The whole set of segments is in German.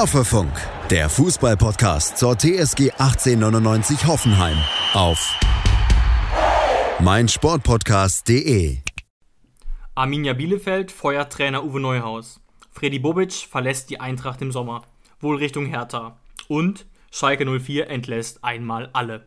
Hoffefunk, der Fußballpodcast zur TSG 1899 Hoffenheim auf meinsportpodcast.de. Arminia Bielefeld feuert Trainer Uwe Neuhaus. Freddy Bobic verlässt die Eintracht im Sommer, wohl Richtung Hertha. Und Schalke 04 entlässt einmal alle.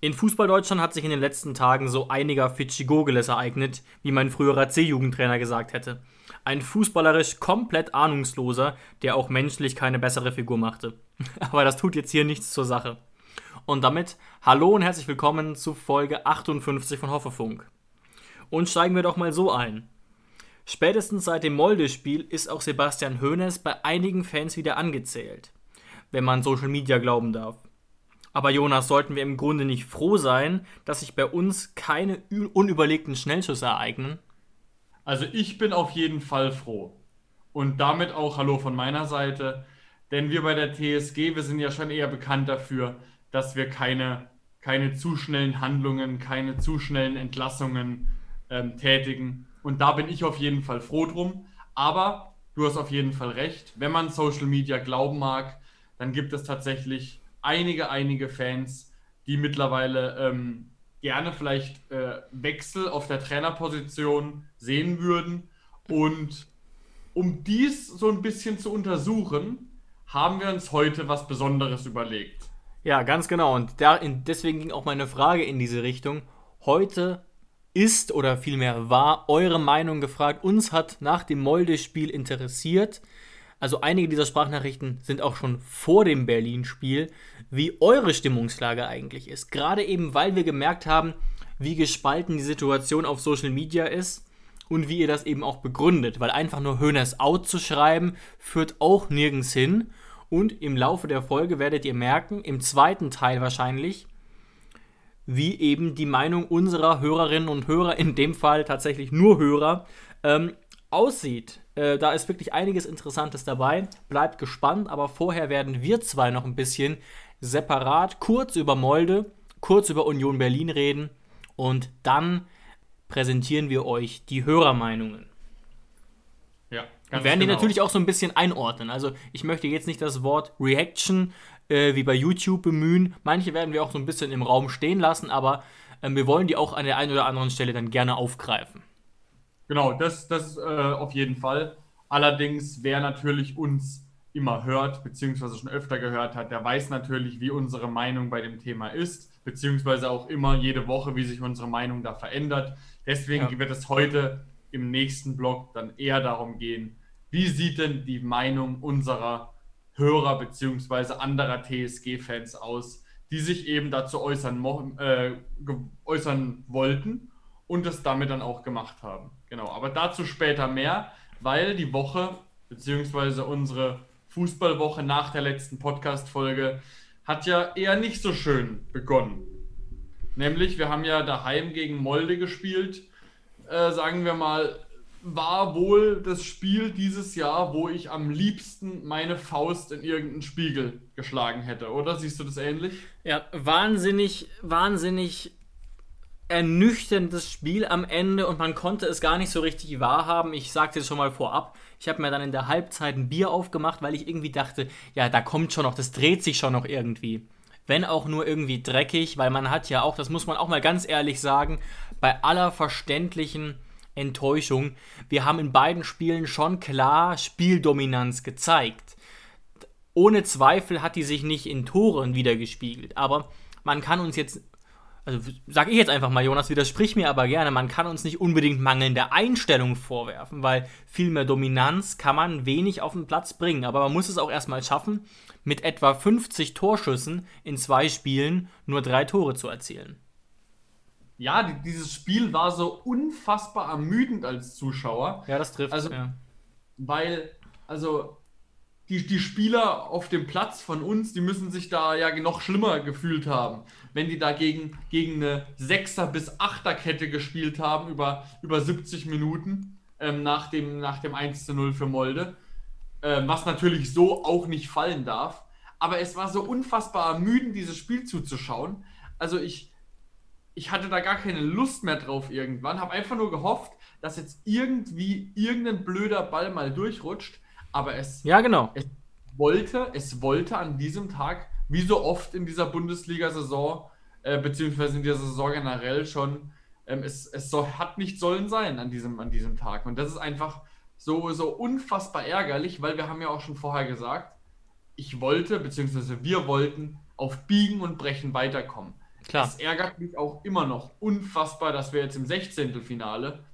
In Fußballdeutschland hat sich in den letzten Tagen so einiger Fidschi-Gogeles ereignet, wie mein früherer C-Jugendtrainer gesagt hätte. Ein fußballerisch komplett ahnungsloser, der auch menschlich keine bessere Figur machte. Aber das tut jetzt hier nichts zur Sache. Und damit hallo und herzlich willkommen zu Folge 58 von Hoffefunk. Und steigen wir doch mal so ein. Spätestens seit dem Molde-Spiel ist auch Sebastian Hoeneß bei einigen Fans wieder angezählt, wenn man Social Media glauben darf. Aber Jonas, sollten wir im Grunde nicht froh sein, dass sich bei uns keine unüberlegten Schnellschüsse ereignen? Also ich bin auf jeden Fall froh. Und damit auch Hallo von meiner Seite. Denn wir bei der TSG, wir sind ja schon eher bekannt dafür, dass wir keine, keine zu schnellen Handlungen, keine zu schnellen Entlassungen ähm, tätigen. Und da bin ich auf jeden Fall froh drum. Aber du hast auf jeden Fall recht. Wenn man Social Media glauben mag, dann gibt es tatsächlich einige, einige Fans, die mittlerweile ähm, gerne vielleicht äh, Wechsel auf der Trainerposition sehen würden. Und um dies so ein bisschen zu untersuchen, haben wir uns heute was Besonderes überlegt. Ja, ganz genau. Und da, in, deswegen ging auch meine Frage in diese Richtung. Heute ist oder vielmehr war eure Meinung gefragt. Uns hat nach dem Molde-Spiel interessiert, also einige dieser Sprachnachrichten sind auch schon vor dem Berlin-Spiel, wie eure Stimmungslage eigentlich ist. Gerade eben, weil wir gemerkt haben, wie gespalten die Situation auf Social Media ist und wie ihr das eben auch begründet. Weil einfach nur Höhners out zu schreiben, führt auch nirgends hin. Und im Laufe der Folge werdet ihr merken, im zweiten Teil wahrscheinlich, wie eben die Meinung unserer Hörerinnen und Hörer, in dem Fall tatsächlich nur Hörer, ähm, aussieht. Äh, da ist wirklich einiges Interessantes dabei. Bleibt gespannt, aber vorher werden wir zwei noch ein bisschen separat kurz über Molde, kurz über Union Berlin reden und dann präsentieren wir euch die Hörermeinungen. Ja, ganz wir werden genau. die natürlich auch so ein bisschen einordnen. Also ich möchte jetzt nicht das Wort Reaction äh, wie bei YouTube bemühen. Manche werden wir auch so ein bisschen im Raum stehen lassen, aber äh, wir wollen die auch an der einen oder anderen Stelle dann gerne aufgreifen. Genau, das, das äh, auf jeden Fall. Allerdings, wer natürlich uns immer hört, beziehungsweise schon öfter gehört hat, der weiß natürlich, wie unsere Meinung bei dem Thema ist, beziehungsweise auch immer jede Woche, wie sich unsere Meinung da verändert. Deswegen ja. wird es heute im nächsten Blog dann eher darum gehen, wie sieht denn die Meinung unserer Hörer beziehungsweise anderer TSG-Fans aus, die sich eben dazu äußern, äh, äußern wollten und es damit dann auch gemacht haben. Genau, aber dazu später mehr, weil die Woche, beziehungsweise unsere Fußballwoche nach der letzten Podcast-Folge, hat ja eher nicht so schön begonnen. Nämlich, wir haben ja daheim gegen Molde gespielt. Äh, sagen wir mal, war wohl das Spiel dieses Jahr, wo ich am liebsten meine Faust in irgendeinen Spiegel geschlagen hätte, oder? Siehst du das ähnlich? Ja, wahnsinnig, wahnsinnig ernüchterndes Spiel am Ende und man konnte es gar nicht so richtig wahrhaben. Ich sagte es schon mal vorab. Ich habe mir dann in der Halbzeit ein Bier aufgemacht, weil ich irgendwie dachte, ja, da kommt schon noch, das dreht sich schon noch irgendwie. Wenn auch nur irgendwie dreckig, weil man hat ja auch, das muss man auch mal ganz ehrlich sagen, bei aller verständlichen Enttäuschung, wir haben in beiden Spielen schon klar Spieldominanz gezeigt. Ohne Zweifel hat die sich nicht in Toren wiedergespiegelt, aber man kann uns jetzt also sage ich jetzt einfach mal, Jonas, widersprich mir aber gerne, man kann uns nicht unbedingt mangelnde Einstellung vorwerfen, weil viel mehr Dominanz kann man wenig auf den Platz bringen. Aber man muss es auch erstmal schaffen, mit etwa 50 Torschüssen in zwei Spielen nur drei Tore zu erzielen. Ja, dieses Spiel war so unfassbar ermüdend als Zuschauer. Ja, das trifft. Also, ja. weil, also die, die Spieler auf dem Platz von uns, die müssen sich da ja noch schlimmer gefühlt haben, wenn die da gegen, gegen eine 6er bis 8er Kette gespielt haben über, über 70 Minuten ähm, nach, dem, nach dem 1 zu 0 für Molde. Ähm, was natürlich so auch nicht fallen darf. Aber es war so unfassbar ermüdend, dieses Spiel zuzuschauen. Also ich, ich hatte da gar keine Lust mehr drauf irgendwann. Habe einfach nur gehofft, dass jetzt irgendwie irgendein blöder Ball mal durchrutscht aber es, ja, genau. es, wollte, es wollte an diesem Tag, wie so oft in dieser Bundesliga-Saison, äh, beziehungsweise in dieser Saison generell schon, ähm, es, es soll, hat nicht sollen sein an diesem, an diesem Tag. Und das ist einfach so, so unfassbar ärgerlich, weil wir haben ja auch schon vorher gesagt, ich wollte, beziehungsweise wir wollten auf Biegen und Brechen weiterkommen. Klar. Es ärgert mich auch immer noch unfassbar, dass wir jetzt im 16. Finale,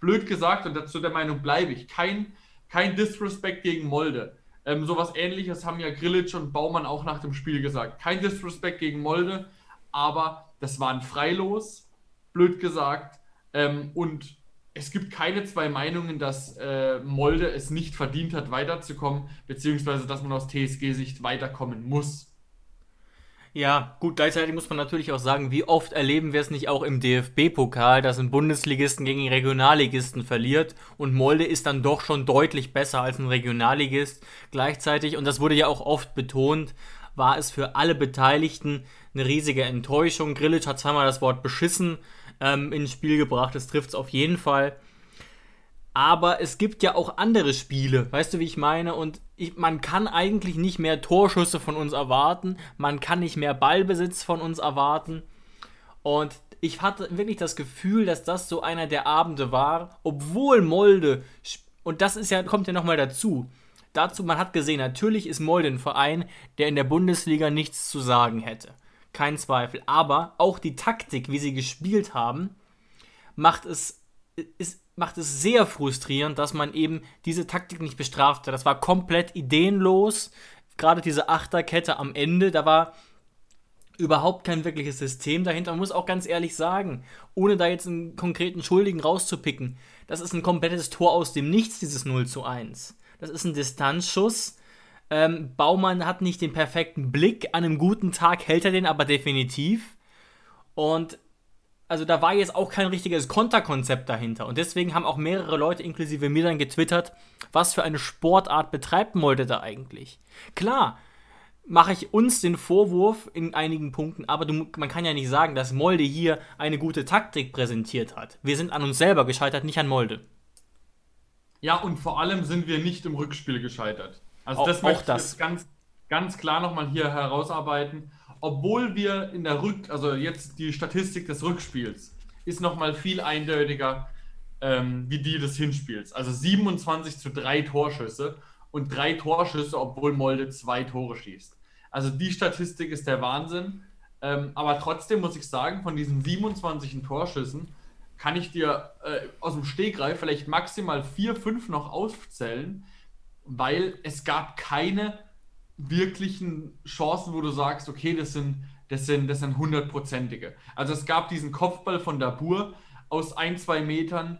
blöd gesagt, und dazu der Meinung bleibe ich, kein, kein Disrespect gegen Molde. Ähm, sowas ähnliches haben ja Grillitsch und Baumann auch nach dem Spiel gesagt. Kein Disrespect gegen Molde, aber das war ein Freilos, blöd gesagt. Ähm, und es gibt keine zwei Meinungen, dass äh, Molde es nicht verdient hat, weiterzukommen, beziehungsweise dass man aus TSG-Sicht weiterkommen muss. Ja, gut, gleichzeitig muss man natürlich auch sagen, wie oft erleben wir es nicht auch im DFB-Pokal, dass ein Bundesligisten gegen Regionalligisten verliert und Molde ist dann doch schon deutlich besser als ein Regionalligist. Gleichzeitig, und das wurde ja auch oft betont, war es für alle Beteiligten eine riesige Enttäuschung. Grillitsch hat zweimal das Wort beschissen ähm, ins Spiel gebracht, das trifft es auf jeden Fall. Aber es gibt ja auch andere Spiele, weißt du, wie ich meine? Und ich, man kann eigentlich nicht mehr Torschüsse von uns erwarten, man kann nicht mehr Ballbesitz von uns erwarten. Und ich hatte wirklich das Gefühl, dass das so einer der Abende war, obwohl Molde, und das ist ja, kommt ja nochmal dazu, dazu, man hat gesehen, natürlich ist Molde ein Verein, der in der Bundesliga nichts zu sagen hätte. Kein Zweifel. Aber auch die Taktik, wie sie gespielt haben, macht es, ist, macht es sehr frustrierend, dass man eben diese Taktik nicht bestraft hat. Das war komplett ideenlos. Gerade diese Achterkette am Ende, da war überhaupt kein wirkliches System dahinter. Man muss auch ganz ehrlich sagen, ohne da jetzt einen konkreten Schuldigen rauszupicken, das ist ein komplettes Tor aus dem Nichts, dieses 0 zu 1. Das ist ein Distanzschuss. Ähm, Baumann hat nicht den perfekten Blick. An einem guten Tag hält er den aber definitiv. Und also da war jetzt auch kein richtiges Konterkonzept dahinter. Und deswegen haben auch mehrere Leute, inklusive mir, dann getwittert, was für eine Sportart betreibt Molde da eigentlich. Klar, mache ich uns den Vorwurf in einigen Punkten, aber du, man kann ja nicht sagen, dass Molde hier eine gute Taktik präsentiert hat. Wir sind an uns selber gescheitert, nicht an Molde. Ja, und vor allem sind wir nicht im Rückspiel gescheitert. Also auch, das möchte ich das. ganz, ganz klar nochmal hier herausarbeiten obwohl wir in der Rück, also jetzt die Statistik des Rückspiels ist nochmal viel eindeutiger ähm, wie die des Hinspiels. Also 27 zu 3 Torschüsse und drei Torschüsse, obwohl Molde zwei Tore schießt. Also die Statistik ist der Wahnsinn. Ähm, aber trotzdem muss ich sagen, von diesen 27 Torschüssen kann ich dir äh, aus dem Stegreif vielleicht maximal 4, 5 noch aufzählen, weil es gab keine wirklichen Chancen, wo du sagst, okay, das sind, das sind, das sind hundertprozentige. Also es gab diesen Kopfball von Dabur aus ein, zwei Metern,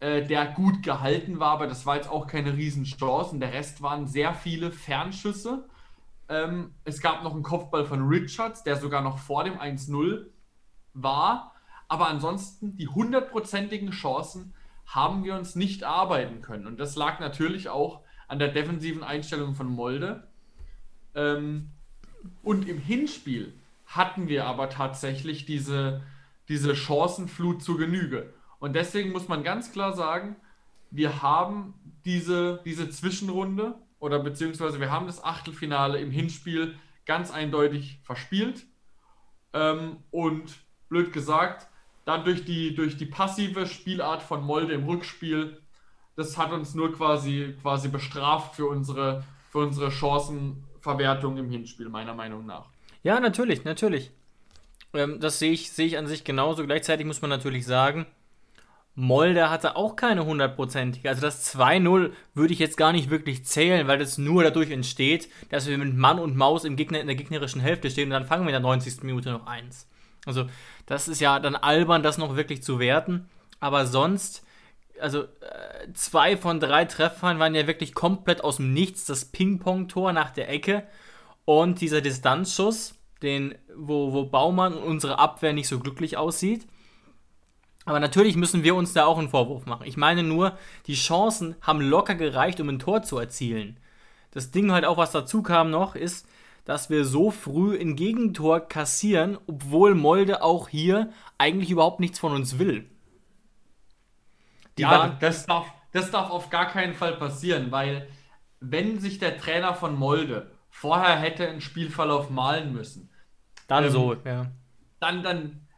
äh, der gut gehalten war, aber das war jetzt auch keine Riesenchance. Und der Rest waren sehr viele Fernschüsse. Ähm, es gab noch einen Kopfball von Richards, der sogar noch vor dem 1-0 war. Aber ansonsten die hundertprozentigen Chancen haben wir uns nicht arbeiten können. Und das lag natürlich auch an der defensiven Einstellung von Molde. Ähm, und im Hinspiel hatten wir aber tatsächlich diese, diese Chancenflut zur Genüge. Und deswegen muss man ganz klar sagen, wir haben diese, diese Zwischenrunde oder beziehungsweise wir haben das Achtelfinale im Hinspiel ganz eindeutig verspielt. Ähm, und blöd gesagt, dann durch die, durch die passive Spielart von Molde im Rückspiel, das hat uns nur quasi, quasi bestraft für unsere, für unsere Chancen Verwertung im Hinspiel, meiner Meinung nach. Ja, natürlich, natürlich. Ähm, das sehe ich, sehe ich an sich genauso. Gleichzeitig muss man natürlich sagen, Molde hatte auch keine hundertprozentige. Also das 2-0 würde ich jetzt gar nicht wirklich zählen, weil das nur dadurch entsteht, dass wir mit Mann und Maus im Gegner, in der gegnerischen Hälfte stehen und dann fangen wir in der 90. Minute noch eins. Also das ist ja dann albern, das noch wirklich zu werten. Aber sonst also äh, zwei von drei Treffern waren ja wirklich komplett aus dem Nichts. Das Ping-Pong-Tor nach der Ecke und dieser Distanzschuss, den, wo, wo Baumann und unsere Abwehr nicht so glücklich aussieht. Aber natürlich müssen wir uns da auch einen Vorwurf machen. Ich meine nur, die Chancen haben locker gereicht, um ein Tor zu erzielen. Das Ding halt auch, was dazu kam noch, ist, dass wir so früh ein Gegentor kassieren, obwohl Molde auch hier eigentlich überhaupt nichts von uns will. Die ja, das darf, das darf auf gar keinen Fall passieren, weil wenn sich der Trainer von Molde vorher hätte einen Spielverlauf malen müssen, Dann Ähm, so, ja. dann, dann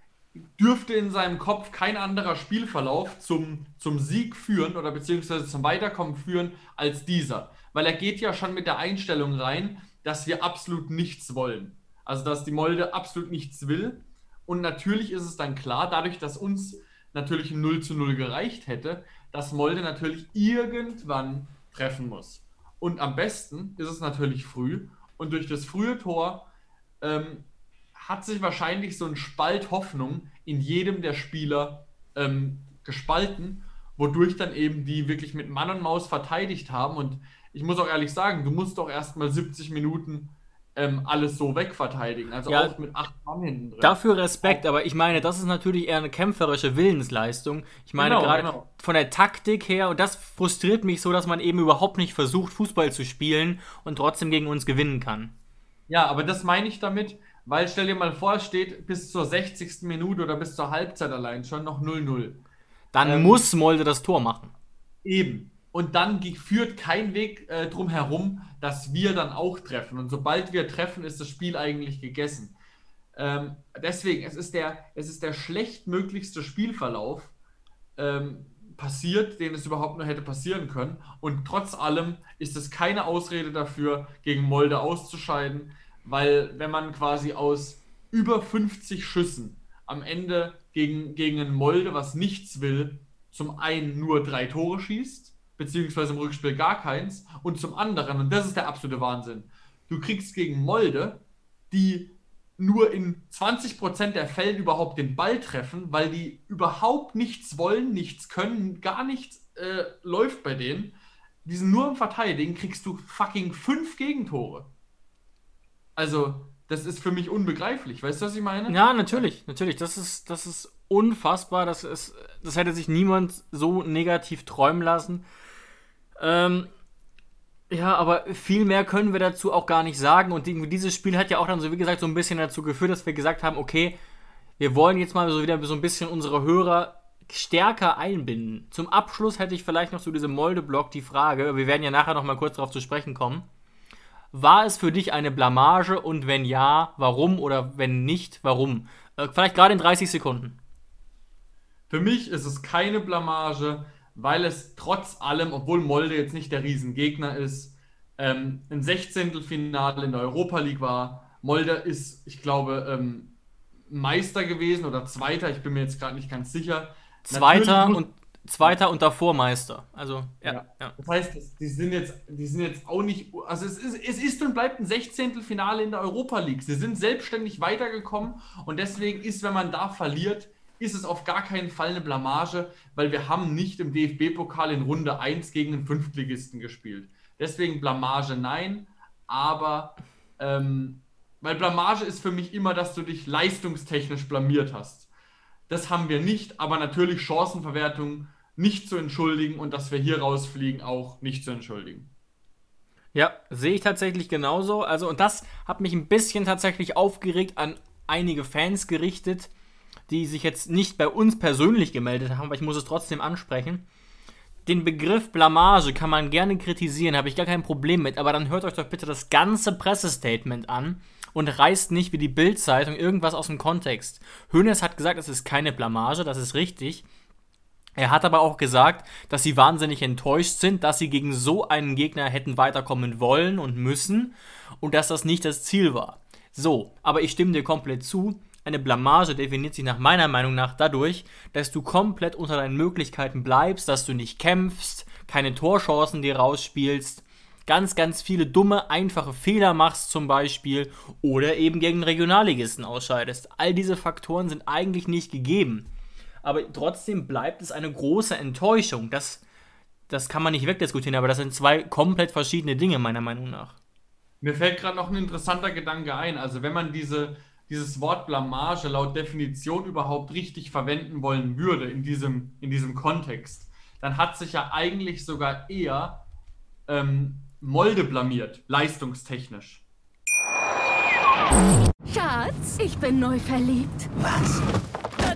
dürfte in seinem Kopf kein anderer Spielverlauf zum, zum Sieg führen oder beziehungsweise zum Weiterkommen führen als dieser. Weil er geht ja schon mit der Einstellung rein, dass wir absolut nichts wollen. Also dass die Molde absolut nichts will. Und natürlich ist es dann klar, dadurch, dass uns natürlich ein 0 zu 0 gereicht hätte, dass Molde natürlich irgendwann treffen muss. Und am besten ist es natürlich früh. Und durch das frühe Tor ähm, hat sich wahrscheinlich so ein Spalt Hoffnung in jedem der Spieler ähm, gespalten, wodurch dann eben die wirklich mit Mann und Maus verteidigt haben. Und ich muss auch ehrlich sagen, du musst doch erstmal 70 Minuten ähm, alles so wegverteidigen. Also Ja. auch mit acht Mann hinten drin. Dafür Respekt, aber ich meine, das ist natürlich eher eine kämpferische Willensleistung. Ich meine Genau, gerade genau. von der Taktik her, und das frustriert mich so, dass man eben überhaupt nicht versucht, Fußball zu spielen und trotzdem gegen uns gewinnen kann. Ja, aber das meine ich damit, weil stell dir mal vor, es steht bis zur 60. Minute oder bis zur Halbzeit allein schon noch 0-0. Dann Ähm, muss Molde das Tor machen. Eben. Und dann führt kein Weg äh, drum herum, dass wir dann auch treffen. Und sobald wir treffen, ist das Spiel eigentlich gegessen. Ähm, deswegen, es ist der, es ist der schlechtmöglichste Spielverlauf ähm, passiert, den es überhaupt nur hätte passieren können. Und trotz allem ist es keine Ausrede dafür, gegen Molde auszuscheiden, weil wenn man quasi aus über 50 Schüssen am Ende gegen, gegen ein Molde, was nichts will, zum einen nur drei Tore schießt, beziehungsweise im Rückspiel gar keins, und zum anderen, und das ist der absolute Wahnsinn, du kriegst gegen Molde, die nur in 20% der Fällen überhaupt den Ball treffen, weil die überhaupt nichts wollen, nichts können, gar nichts äh, läuft bei denen. Die sind nur im Verteidigen, kriegst du fucking fünf Gegentore. Also, das ist für mich unbegreiflich. Weißt du, was ich meine? Ja, natürlich, natürlich. Das ist, das ist unfassbar. Das, ist, das hätte sich niemand so negativ träumen lassen. Ähm, ja, aber viel mehr können wir dazu auch gar nicht sagen. Und dieses Spiel hat ja auch dann so, wie gesagt, so ein bisschen dazu geführt, dass wir gesagt haben, okay, wir wollen jetzt mal so wieder so ein bisschen unsere Hörer stärker einbinden. Zum Abschluss hätte ich vielleicht noch zu diesem Molde-Blog die Frage, wir werden ja nachher noch mal kurz darauf zu sprechen kommen. War es für dich eine Blamage und wenn ja, warum oder wenn nicht, warum? Äh, vielleicht gerade in 30 Sekunden. Für mich ist es keine Blamage, weil es trotz allem, obwohl Molde jetzt nicht der Riesengegner ist, ähm, ein 16. Finale in der Europa League war. Molde ist, ich glaube, ähm, Meister gewesen oder Zweiter, ich bin mir jetzt gerade nicht ganz sicher. Zweiter Natürlich und Zweiter und davor Meister. Also, ja. Ja. ja. Das heißt, die sind jetzt, die sind jetzt auch nicht, also es ist, es ist und bleibt ein 16. Finale in der Europa League. Sie sind selbstständig weitergekommen und deswegen ist, wenn man da verliert, ist es auf gar keinen Fall eine Blamage, weil wir haben nicht im DFB-Pokal in Runde 1 gegen einen Fünftligisten gespielt. Deswegen Blamage nein, aber ähm, weil Blamage ist für mich immer, dass du dich leistungstechnisch blamiert hast. Das haben wir nicht, aber natürlich Chancenverwertung nicht zu entschuldigen und dass wir hier rausfliegen auch nicht zu entschuldigen. Ja, sehe ich tatsächlich genauso. Also, und das hat mich ein bisschen tatsächlich aufgeregt an einige Fans gerichtet, die sich jetzt nicht bei uns persönlich gemeldet haben, aber ich muss es trotzdem ansprechen. Den Begriff Blamage kann man gerne kritisieren, habe ich gar kein Problem mit, aber dann hört euch doch bitte das ganze Pressestatement an und reißt nicht wie die Bild-Zeitung irgendwas aus dem Kontext. Hönes hat gesagt, es ist keine Blamage, das ist richtig. Er hat aber auch gesagt, dass sie wahnsinnig enttäuscht sind, dass sie gegen so einen Gegner hätten weiterkommen wollen und müssen und dass das nicht das Ziel war. So, aber ich stimme dir komplett zu. Eine Blamage definiert sich nach meiner Meinung nach dadurch, dass du komplett unter deinen Möglichkeiten bleibst, dass du nicht kämpfst, keine Torchancen dir rausspielst, ganz, ganz viele dumme, einfache Fehler machst zum Beispiel oder eben gegen Regionalligisten ausscheidest. All diese Faktoren sind eigentlich nicht gegeben. Aber trotzdem bleibt es eine große Enttäuschung. Das, das kann man nicht wegdiskutieren, aber das sind zwei komplett verschiedene Dinge, meiner Meinung nach. Mir fällt gerade noch ein interessanter Gedanke ein. Also wenn man diese, dieses Wort Blamage laut Definition überhaupt richtig verwenden wollen würde in diesem, in diesem Kontext, dann hat sich ja eigentlich sogar eher ähm, Molde blamiert, leistungstechnisch. Schatz, ich bin neu verliebt. Was?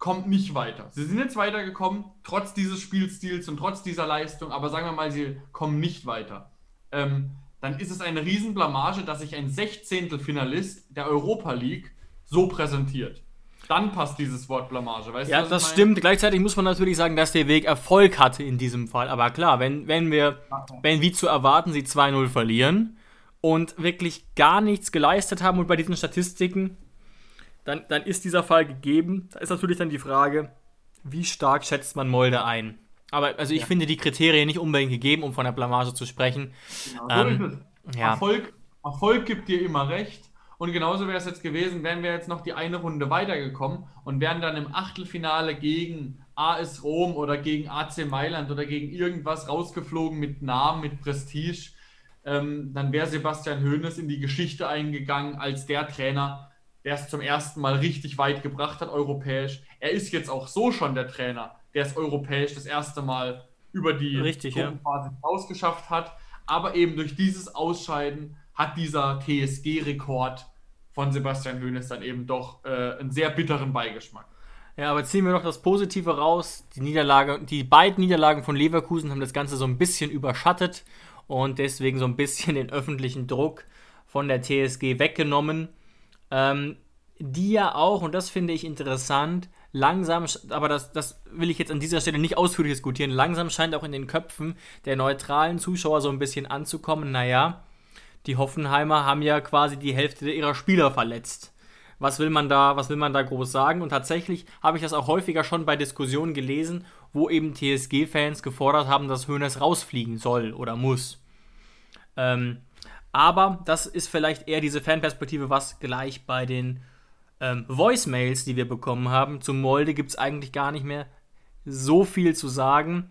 kommt nicht weiter. Sie sind jetzt weitergekommen, trotz dieses Spielstils und trotz dieser Leistung, aber sagen wir mal, sie kommen nicht weiter. Ähm, dann ist es eine Riesenblamage, dass sich ein Sechzehntelfinalist der Europa League so präsentiert. Dann passt dieses Wort Blamage. Weißt ja, du, das stimmt. Gleichzeitig muss man natürlich sagen, dass der Weg Erfolg hatte in diesem Fall. Aber klar, wenn, wenn wir, wenn wie zu erwarten, sie 2-0 verlieren und wirklich gar nichts geleistet haben und bei diesen Statistiken, dann, dann ist dieser Fall gegeben. Da ist natürlich dann die Frage, wie stark schätzt man Molde ein? Aber also ich ja. finde die Kriterien nicht unbedingt gegeben, um von der Blamage zu sprechen. Genau, ähm, ja. Erfolg, Erfolg gibt dir immer recht. Und genauso wäre es jetzt gewesen, wären wir jetzt noch die eine Runde weitergekommen und wären dann im Achtelfinale gegen AS Rom oder gegen AC Mailand oder gegen irgendwas rausgeflogen mit Namen, mit Prestige. Ähm, dann wäre Sebastian Hoeneß in die Geschichte eingegangen als der Trainer, der es zum ersten Mal richtig weit gebracht hat, europäisch. Er ist jetzt auch so schon der Trainer, der es europäisch das erste Mal über die Richtig, Gruppenphase ja. ausgeschafft hat. Aber eben durch dieses Ausscheiden hat dieser TSG-Rekord von Sebastian Hoeneß dann eben doch äh, einen sehr bitteren Beigeschmack. Ja, aber ziehen wir noch das Positive raus. Die Niederlage, die beiden Niederlagen von Leverkusen haben das Ganze so ein bisschen überschattet und deswegen so ein bisschen den öffentlichen Druck von der TSG weggenommen. Ähm, die ja auch, und das finde ich interessant, langsam, aber das, das will ich jetzt an dieser Stelle nicht ausführlich diskutieren, langsam scheint auch in den Köpfen der neutralen Zuschauer so ein bisschen anzukommen, naja, die Hoffenheimer haben ja quasi die Hälfte ihrer Spieler verletzt. Was will man da, was will man da groß sagen? Und tatsächlich habe ich das auch häufiger schon bei Diskussionen gelesen, wo eben TSG-Fans gefordert haben, dass Hönes rausfliegen soll oder muss. Ähm, aber das ist vielleicht eher diese Fanperspektive, was gleich bei den ähm, Voicemails, die wir bekommen haben, zu Molde gibt es eigentlich gar nicht mehr so viel zu sagen.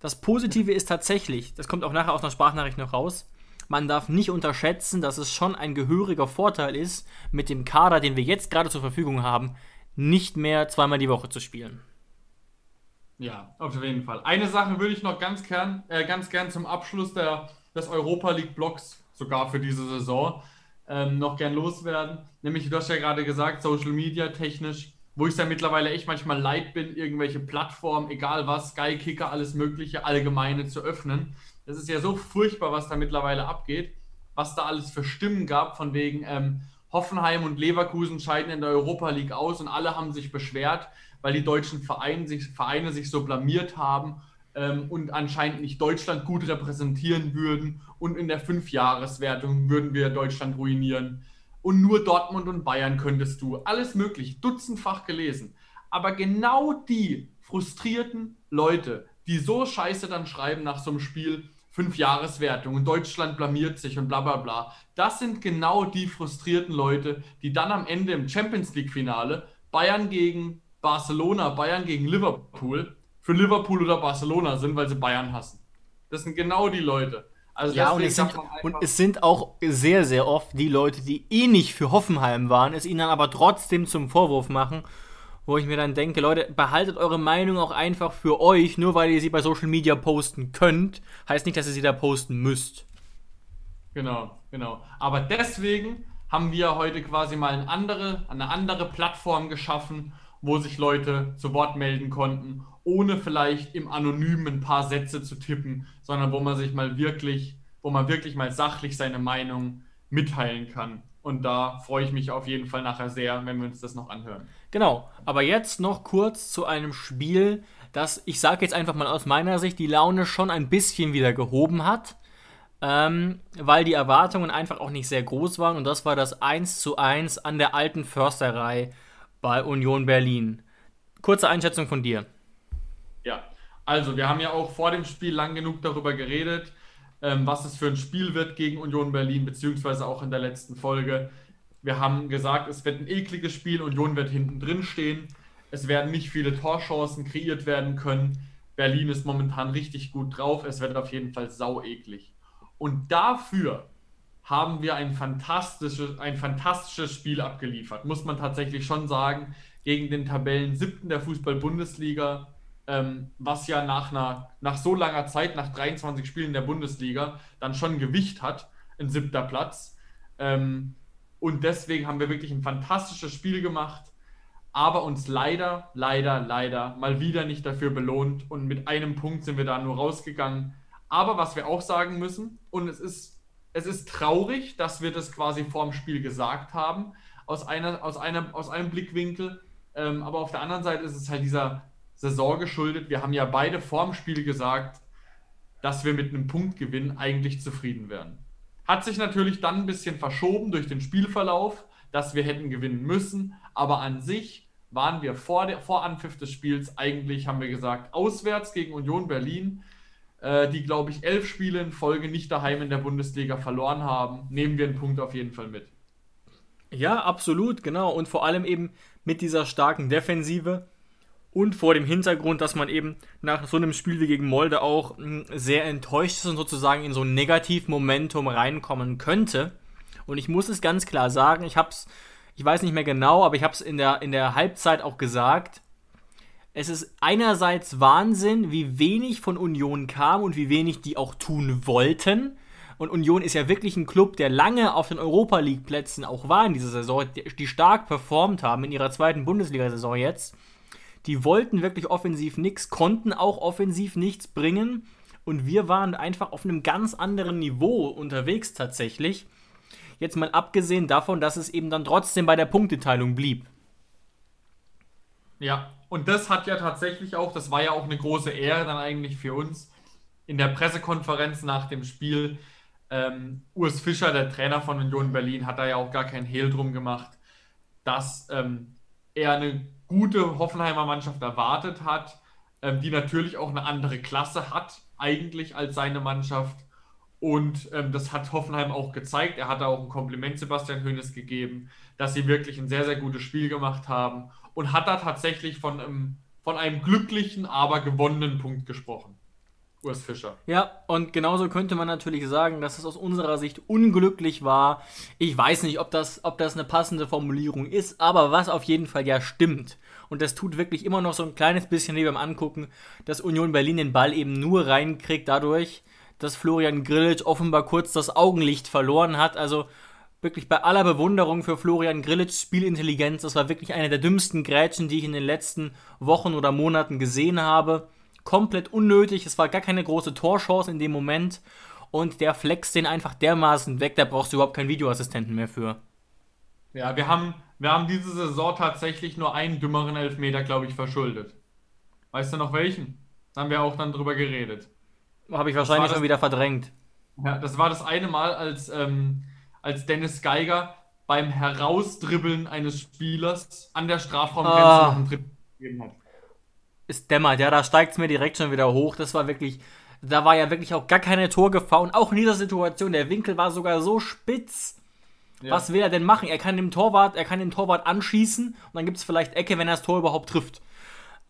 Das Positive ist tatsächlich, das kommt auch nachher aus einer Sprachnachricht noch raus, man darf nicht unterschätzen, dass es schon ein gehöriger Vorteil ist, mit dem Kader, den wir jetzt gerade zur Verfügung haben, nicht mehr zweimal die Woche zu spielen. Ja, auf jeden Fall. Eine Sache würde ich noch ganz gern, äh, ganz gern zum Abschluss der, des Europa League Blocks sogar für diese Saison ähm, noch gern loswerden. Nämlich, du hast ja gerade gesagt, Social Media technisch, wo ich es ja mittlerweile echt manchmal leid bin, irgendwelche Plattformen, egal was, Sky, Kicker, alles Mögliche, allgemeine zu öffnen. Das ist ja so furchtbar, was da mittlerweile abgeht, was da alles für Stimmen gab, von wegen ähm, Hoffenheim und Leverkusen scheiden in der Europa League aus und alle haben sich beschwert, weil die deutschen Vereine sich, Vereine sich so blamiert haben ähm, und anscheinend nicht Deutschland gut repräsentieren würden und in der Fünfjahreswertung würden wir Deutschland ruinieren. Und nur Dortmund und Bayern könntest du. Alles möglich, dutzendfach gelesen. Aber genau die frustrierten Leute, die so scheiße dann schreiben nach so einem Spiel, Fünfjahreswertung und Deutschland blamiert sich und bla bla bla. Das sind genau die frustrierten Leute, die dann am Ende im Champions League-Finale Bayern gegen Barcelona, Bayern gegen Liverpool für Liverpool oder Barcelona sind, weil sie Bayern hassen. Das sind genau die Leute. Also ja, und es, sind, und es sind auch sehr, sehr oft die Leute, die eh nicht für Hoffenheim waren, es ihnen dann aber trotzdem zum Vorwurf machen, wo ich mir dann denke, Leute, behaltet eure Meinung auch einfach für euch, nur weil ihr sie bei Social Media posten könnt, heißt nicht, dass ihr sie da posten müsst. Genau, genau. Aber deswegen haben wir heute quasi mal eine andere, eine andere Plattform geschaffen, wo sich Leute zu Wort melden konnten, ohne vielleicht im Anonymen ein paar Sätze zu tippen, sondern wo man sich mal wirklich, wo man wirklich mal sachlich seine Meinung mitteilen kann. Und da freue ich mich auf jeden Fall nachher sehr, wenn wir uns das noch anhören. Genau, aber jetzt noch kurz zu einem Spiel, das, ich sage jetzt einfach mal aus meiner Sicht, die Laune schon ein bisschen wieder gehoben hat. ähm, weil die Erwartungen einfach auch nicht sehr groß waren und das war das 1 zu 1 an der alten Försterei bei Union Berlin. Kurze Einschätzung von dir. Also wir haben ja auch vor dem Spiel lang genug darüber geredet, ähm, was es für ein Spiel wird gegen Union Berlin, beziehungsweise auch in der letzten Folge. Wir haben gesagt, es wird ein ekliges Spiel, Union wird hinten drin stehen, es werden nicht viele Torchancen kreiert werden können. Berlin ist momentan richtig gut drauf, es wird auf jeden Fall sau eklig. Und dafür haben wir ein fantastisches, ein fantastisches Spiel abgeliefert, muss man tatsächlich schon sagen, gegen den Tabellen siebten der Fußball-Bundesliga, ähm, was ja nach, einer, nach so langer Zeit, nach 23 Spielen der Bundesliga, dann schon Gewicht hat, ein siebter Platz. Ähm, und deswegen haben wir wirklich ein fantastisches Spiel gemacht, aber uns leider, leider, leider mal wieder nicht dafür belohnt. Und mit einem Punkt sind wir da nur rausgegangen. Aber was wir auch sagen müssen, und es ist, es ist traurig, dass wir das quasi vorm Spiel gesagt haben, aus, einer, aus, einem, aus einem Blickwinkel. Ähm, aber auf der anderen Seite ist es halt dieser Saison geschuldet. Wir haben ja beide vorm Spiel gesagt, dass wir mit einem Punktgewinn eigentlich zufrieden wären. Hat sich natürlich dann ein bisschen verschoben durch den Spielverlauf, dass wir hätten gewinnen müssen. Aber an sich waren wir vor, der, vor Anpfiff des Spiels eigentlich, haben wir gesagt, auswärts gegen Union Berlin äh, die, glaube ich, elf Spiele in Folge nicht daheim in der Bundesliga verloren haben, nehmen wir einen Punkt auf jeden Fall mit. Ja, absolut, genau. Und vor allem eben mit dieser starken Defensive und vor dem Hintergrund, dass man eben nach so einem Spiel wie gegen Molde auch hm, sehr enttäuscht ist und sozusagen in so ein Negativmomentum reinkommen könnte. Und ich muss es ganz klar sagen, ich habe es, ich weiß nicht mehr genau, aber ich habe es in der, in der Halbzeit auch gesagt, es ist einerseits Wahnsinn, wie wenig von Union kam und wie wenig die auch tun wollten. Und Union ist ja wirklich ein Club, der lange auf den Europa League Plätzen auch war in dieser Saison, die stark performt haben in ihrer zweiten Bundesliga-Saison jetzt. Die wollten wirklich offensiv nichts, konnten auch offensiv nichts bringen. Und wir waren einfach auf einem ganz anderen Niveau unterwegs tatsächlich. Jetzt mal abgesehen davon, dass es eben dann trotzdem bei der Punkteteilung blieb. Ja, und das hat ja tatsächlich auch, das war ja auch eine große Ehre dann eigentlich für uns, in der Pressekonferenz nach dem Spiel, ähm, Urs Fischer, der Trainer von Union Berlin, hat da ja auch gar keinen Hehl drum gemacht, dass ähm, er eine gute Hoffenheimer Mannschaft erwartet hat, ähm, die natürlich auch eine andere Klasse hat, eigentlich als seine Mannschaft. Und ähm, das hat Hoffenheim auch gezeigt. Er hat auch ein Kompliment Sebastian Hoeneß gegeben, dass sie wirklich ein sehr, sehr gutes Spiel gemacht haben und hat da tatsächlich von einem, von einem glücklichen, aber gewonnenen Punkt gesprochen. Urs Fischer. Ja, und genauso könnte man natürlich sagen, dass es aus unserer Sicht unglücklich war. Ich weiß nicht, ob das, ob das eine passende Formulierung ist, aber was auf jeden Fall ja stimmt. Und das tut wirklich immer noch so ein kleines bisschen wie beim Angucken, dass Union Berlin den Ball eben nur reinkriegt, dadurch, dass Florian Grillitsch offenbar kurz das Augenlicht verloren hat. Also wirklich bei aller Bewunderung für Florian Grillitschs Spielintelligenz, das war wirklich eine der dümmsten Grätschen, die ich in den letzten Wochen oder Monaten gesehen habe. Komplett unnötig, es war gar keine große Torchance in dem Moment und der flext den einfach dermaßen weg, da brauchst du überhaupt keinen Videoassistenten mehr für. Ja, wir haben, wir haben diese Saison tatsächlich nur einen dümmeren Elfmeter, glaube ich, verschuldet. Weißt du noch welchen? Da haben wir auch dann drüber geredet. Habe ich wahrscheinlich schon wieder verdrängt. Ja, das war das eine Mal, als ähm, als Dennis Geiger beim Herausdribbeln eines Spielers an der Strafraumgrenze ah. noch einen Dribbel gegeben hat. Ist dämmert, ja, da steigt es mir direkt schon wieder hoch. Das war wirklich, da war ja wirklich auch gar keine Torgefahr und auch in dieser Situation, der Winkel war sogar so spitz. Ja. Was will er denn machen? Er kann dem Torwart, er kann den Torwart anschießen und dann gibt es vielleicht Ecke, wenn er das Tor überhaupt trifft.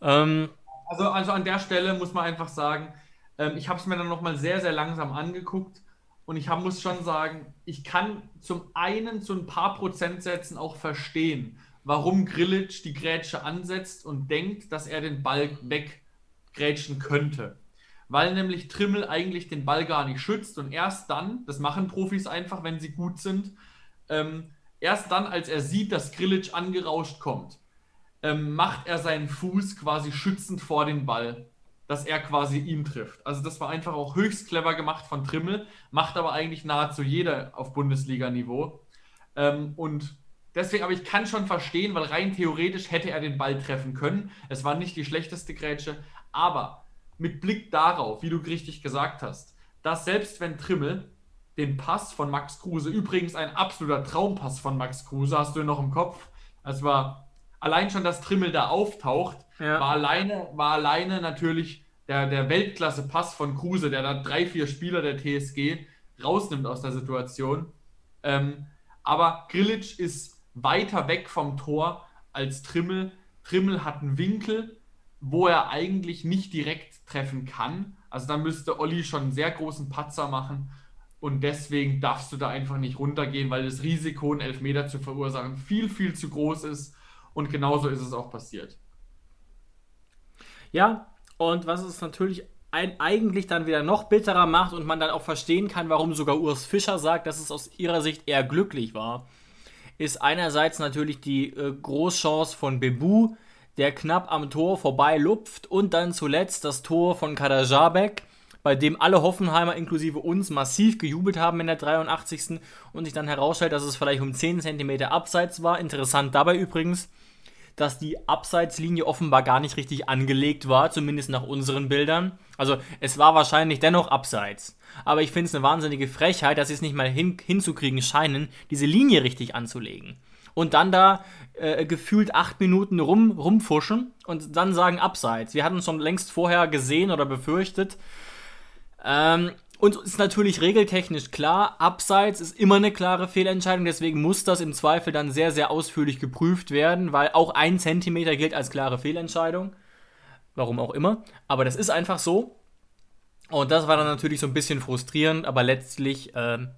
Ähm, also, also an der Stelle muss man einfach sagen, ähm, ich habe es mir dann nochmal sehr, sehr langsam angeguckt und ich hab, muss schon sagen, ich kann zum einen zu ein paar Prozentsätzen auch verstehen, warum Grillitsch die Grätsche ansetzt und denkt, dass er den Ball weggrätschen könnte. Weil nämlich Trimmel eigentlich den Ball gar nicht schützt und erst dann, das machen Profis einfach, wenn sie gut sind, ähm, erst dann, als er sieht, dass Grillitsch angerauscht kommt, ähm, macht er seinen Fuß quasi schützend vor den Ball dass er quasi ihn trifft. Also das war einfach auch höchst clever gemacht von Trimmel, macht aber eigentlich nahezu jeder auf Bundesliga-Niveau. Ähm, und deswegen, aber ich kann schon verstehen, weil rein theoretisch hätte er den Ball treffen können. Es war nicht die schlechteste Grätsche, aber mit Blick darauf, wie du richtig gesagt hast, dass selbst wenn Trimmel den Pass von Max Kruse. Übrigens ein absoluter Traumpass von Max Kruse, hast du noch im Kopf. Es war allein schon, dass Trimmel da auftaucht, ja. war, alleine, war alleine natürlich der, der Weltklasse-Pass von Kruse, der da drei, vier Spieler der TSG rausnimmt aus der Situation. Ähm, aber Grilic ist weiter weg vom Tor als Trimmel. Trimmel hat einen Winkel, wo er eigentlich nicht direkt treffen kann. Also da müsste Olli schon einen sehr großen Patzer machen. Und deswegen darfst du da einfach nicht runtergehen, weil das Risiko, einen Elfmeter zu verursachen, viel, viel zu groß ist. Und genauso ist es auch passiert. Ja, und was es natürlich ein, eigentlich dann wieder noch bitterer macht und man dann auch verstehen kann, warum sogar Urs Fischer sagt, dass es aus ihrer Sicht eher glücklich war, ist einerseits natürlich die äh, Großchance von Bebu, der knapp am Tor vorbei lupft und dann zuletzt das Tor von Kadajabek, bei dem alle Hoffenheimer inklusive uns massiv gejubelt haben in der 83. und sich dann herausstellt, dass es vielleicht um 10 cm abseits war. Interessant dabei übrigens, dass die Abseitslinie offenbar gar nicht richtig angelegt war, zumindest nach unseren Bildern. Also es war wahrscheinlich dennoch abseits. Aber ich finde es eine wahnsinnige Frechheit, dass sie es nicht mal hin, hinzukriegen scheinen, diese Linie richtig anzulegen und dann da äh, gefühlt acht Minuten rum, rumfuschen und dann sagen Abseits. Wir hatten es schon längst vorher gesehen oder befürchtet. Ähm, und ist natürlich regeltechnisch klar, Abseits ist immer eine klare Fehlentscheidung, deswegen muss das im Zweifel dann sehr, sehr ausführlich geprüft werden, weil auch ein Zentimeter gilt als klare Fehlentscheidung. Warum auch immer. Aber das ist einfach so. Und das war dann natürlich so ein bisschen frustrierend, aber letztlich, ähm,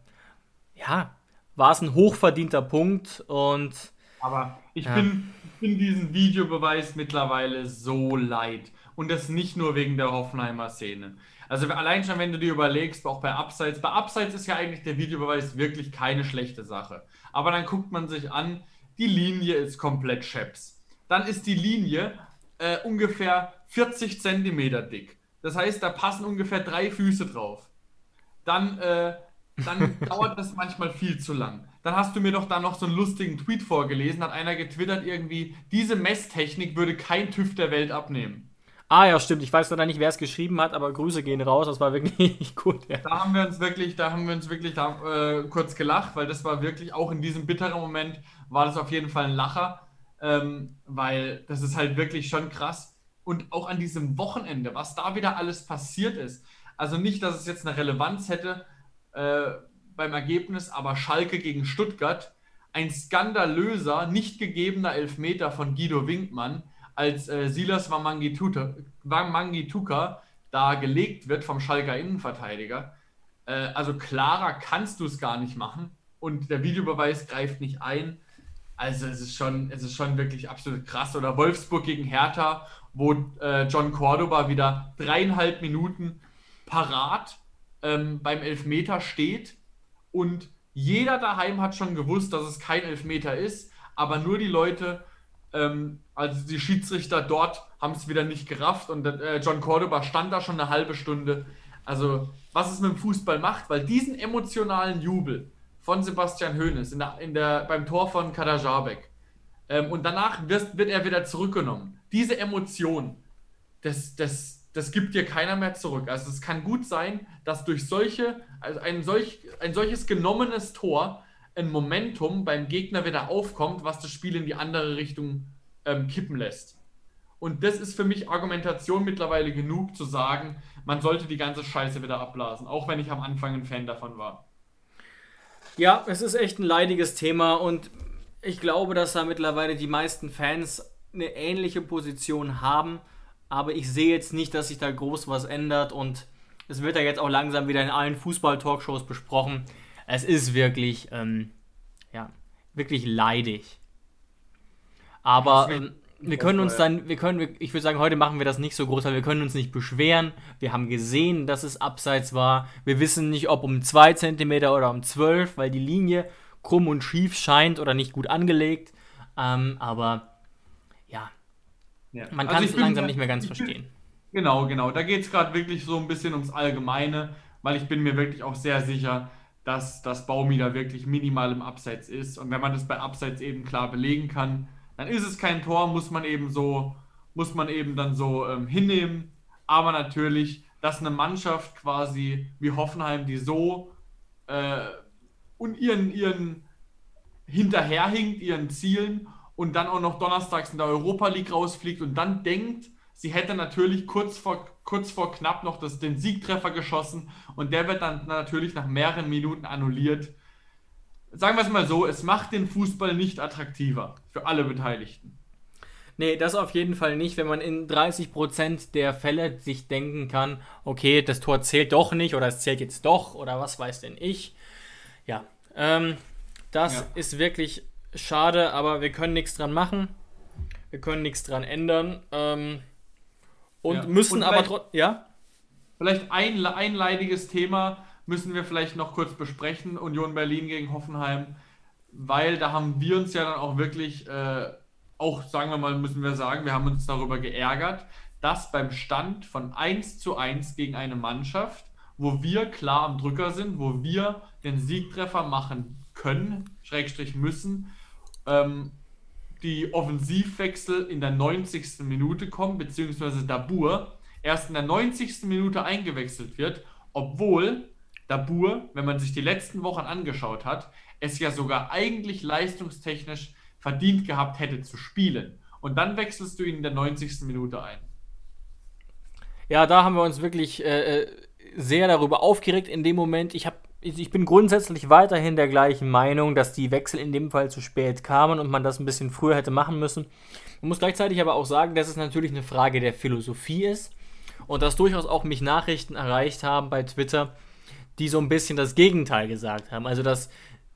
ja, war es ein hochverdienter Punkt und. Aber ich, ja. bin, bin diesen Videobeweis mittlerweile so leid. Und das nicht nur wegen der Hoffenheimer Szene. Also allein schon, wenn du dir überlegst, auch bei Abseits, bei Abseits ist ja eigentlich der Videobeweis wirklich keine schlechte Sache. Aber dann guckt man sich an, die Linie ist komplett scheps. Dann ist die Linie äh, ungefähr 40 Zentimeter dick. Das heißt, da passen ungefähr drei Füße drauf. Dann äh, dann dauert das manchmal viel zu lang. Dann hast du mir doch da noch so einen lustigen Tweet vorgelesen, hat einer getwittert irgendwie, diese Messtechnik würde kein TÜV der Welt abnehmen. Ah ja, stimmt. Ich weiß leider nicht, wer es geschrieben hat, aber Grüße gehen raus. Das war wirklich gut. Ja. Da haben wir uns wirklich, da haben wir uns wirklich da, äh, kurz gelacht, weil das war wirklich auch in diesem bitteren Moment war das auf jeden Fall ein Lacher, ähm, weil das ist halt wirklich schon krass. Und auch an diesem Wochenende, was da wieder alles passiert ist. Also nicht, dass es jetzt eine Relevanz hätte, äh, beim Ergebnis, aber Schalke gegen Stuttgart. Ein skandalöser, nicht gegebener Elfmeter von Guido Winkmann, als äh, Silas Wamangituka da gelegt wird vom Schalker Innenverteidiger. Äh, also klarer kannst du es gar nicht machen und der Videobeweis greift nicht ein. Also es ist schon, es ist schon wirklich absolut krass. Oder Wolfsburg gegen Hertha, wo äh, John Cordoba wieder dreieinhalb Minuten parat ähm, beim Elfmeter steht und jeder daheim hat schon gewusst, dass es kein Elfmeter ist, aber nur die Leute, ähm, also die Schiedsrichter dort haben es wieder nicht gerafft und äh, John Cordoba stand da schon eine halbe Stunde. Also was es mit dem Fußball macht, weil diesen emotionalen Jubel von Sebastian Hoeneß in der, in der, beim Tor von Kadajabek ähm, und danach wird, wird er wieder zurückgenommen. Diese Emotion, das, das, das gibt dir keiner mehr zurück. Also es kann gut sein, dass durch solche, also ein, solch, ein solches genommenes Tor ein Momentum beim Gegner wieder aufkommt, was das Spiel in die andere Richtung ähm, kippen lässt. Und das ist für mich Argumentation mittlerweile genug zu sagen, man sollte die ganze Scheiße wieder abblasen, auch wenn ich am Anfang ein Fan davon war. Ja, es ist echt ein leidiges Thema und ich glaube, dass da mittlerweile die meisten Fans eine ähnliche Position haben aber ich sehe jetzt nicht, dass sich da groß was ändert und es wird ja jetzt auch langsam wieder in allen Fußball-Talkshows besprochen. Es ist wirklich, ähm, ja, wirklich leidig. Aber ähm, wir können uns dann, wir können, ich würde sagen, heute machen wir das nicht so groß, weil wir können uns nicht beschweren. Wir haben gesehen, dass es abseits war. Wir wissen nicht, ob um 2 cm oder um 12, weil die Linie krumm und schief scheint oder nicht gut angelegt. Ähm, aber ja. Man also kann es langsam nicht mehr ganz verstehen. Genau, genau. Da geht es gerade wirklich so ein bisschen ums Allgemeine, weil ich bin mir wirklich auch sehr sicher, dass das Baumi da wirklich minimal im Abseits ist. Und wenn man das bei Abseits eben klar belegen kann, dann ist es kein Tor, muss man eben so, muss man eben dann so ähm, hinnehmen. Aber natürlich, dass eine Mannschaft quasi wie Hoffenheim, die so äh, und ihren, ihren hinterherhinkt, ihren Zielen und dann auch noch donnerstags in der Europa League rausfliegt und dann denkt, sie hätte natürlich kurz vor, kurz vor knapp noch das, den Siegtreffer geschossen und der wird dann natürlich nach mehreren Minuten annulliert. Sagen wir es mal so, es macht den Fußball nicht attraktiver für alle Beteiligten. Nee, das auf jeden Fall nicht, wenn man in 30% der Fälle sich denken kann, okay, das Tor zählt doch nicht oder es zählt jetzt doch oder was weiß denn ich. Ja, ähm, das ja. ist wirklich schade, aber wir können nichts dran machen. Wir können nichts dran ändern. Ähm, und ja. müssen und aber trotzdem, ja? Vielleicht ein, ein leidiges Thema müssen wir vielleicht noch kurz besprechen. Union Berlin gegen Hoffenheim, weil da haben wir uns ja dann auch wirklich äh, auch, sagen wir mal, müssen wir sagen, wir haben uns darüber geärgert, dass beim Stand von 1 zu 1 gegen eine Mannschaft, wo wir klar am Drücker sind, wo wir den Siegtreffer machen können, Schrägstrich müssen, ähm, die Offensivwechsel in der 90. Minute kommen, beziehungsweise Dabur erst in der 90. Minute eingewechselt wird, obwohl Dabur, wenn man sich die letzten Wochen angeschaut hat, es ja sogar eigentlich leistungstechnisch verdient gehabt hätte zu spielen. Und dann wechselst du ihn in der 90. Minute ein. Ja, da haben wir uns wirklich äh, äh, sehr darüber aufgeregt in dem Moment. Ich, hab, ich bin grundsätzlich weiterhin der gleichen Meinung, dass die Wechsel in dem Fall zu spät kamen und man das ein bisschen früher hätte machen müssen. Man muss gleichzeitig aber auch sagen, dass es natürlich eine Frage der Philosophie ist und dass durchaus auch mich Nachrichten erreicht haben bei Twitter, die so ein bisschen das Gegenteil gesagt haben. Also, dass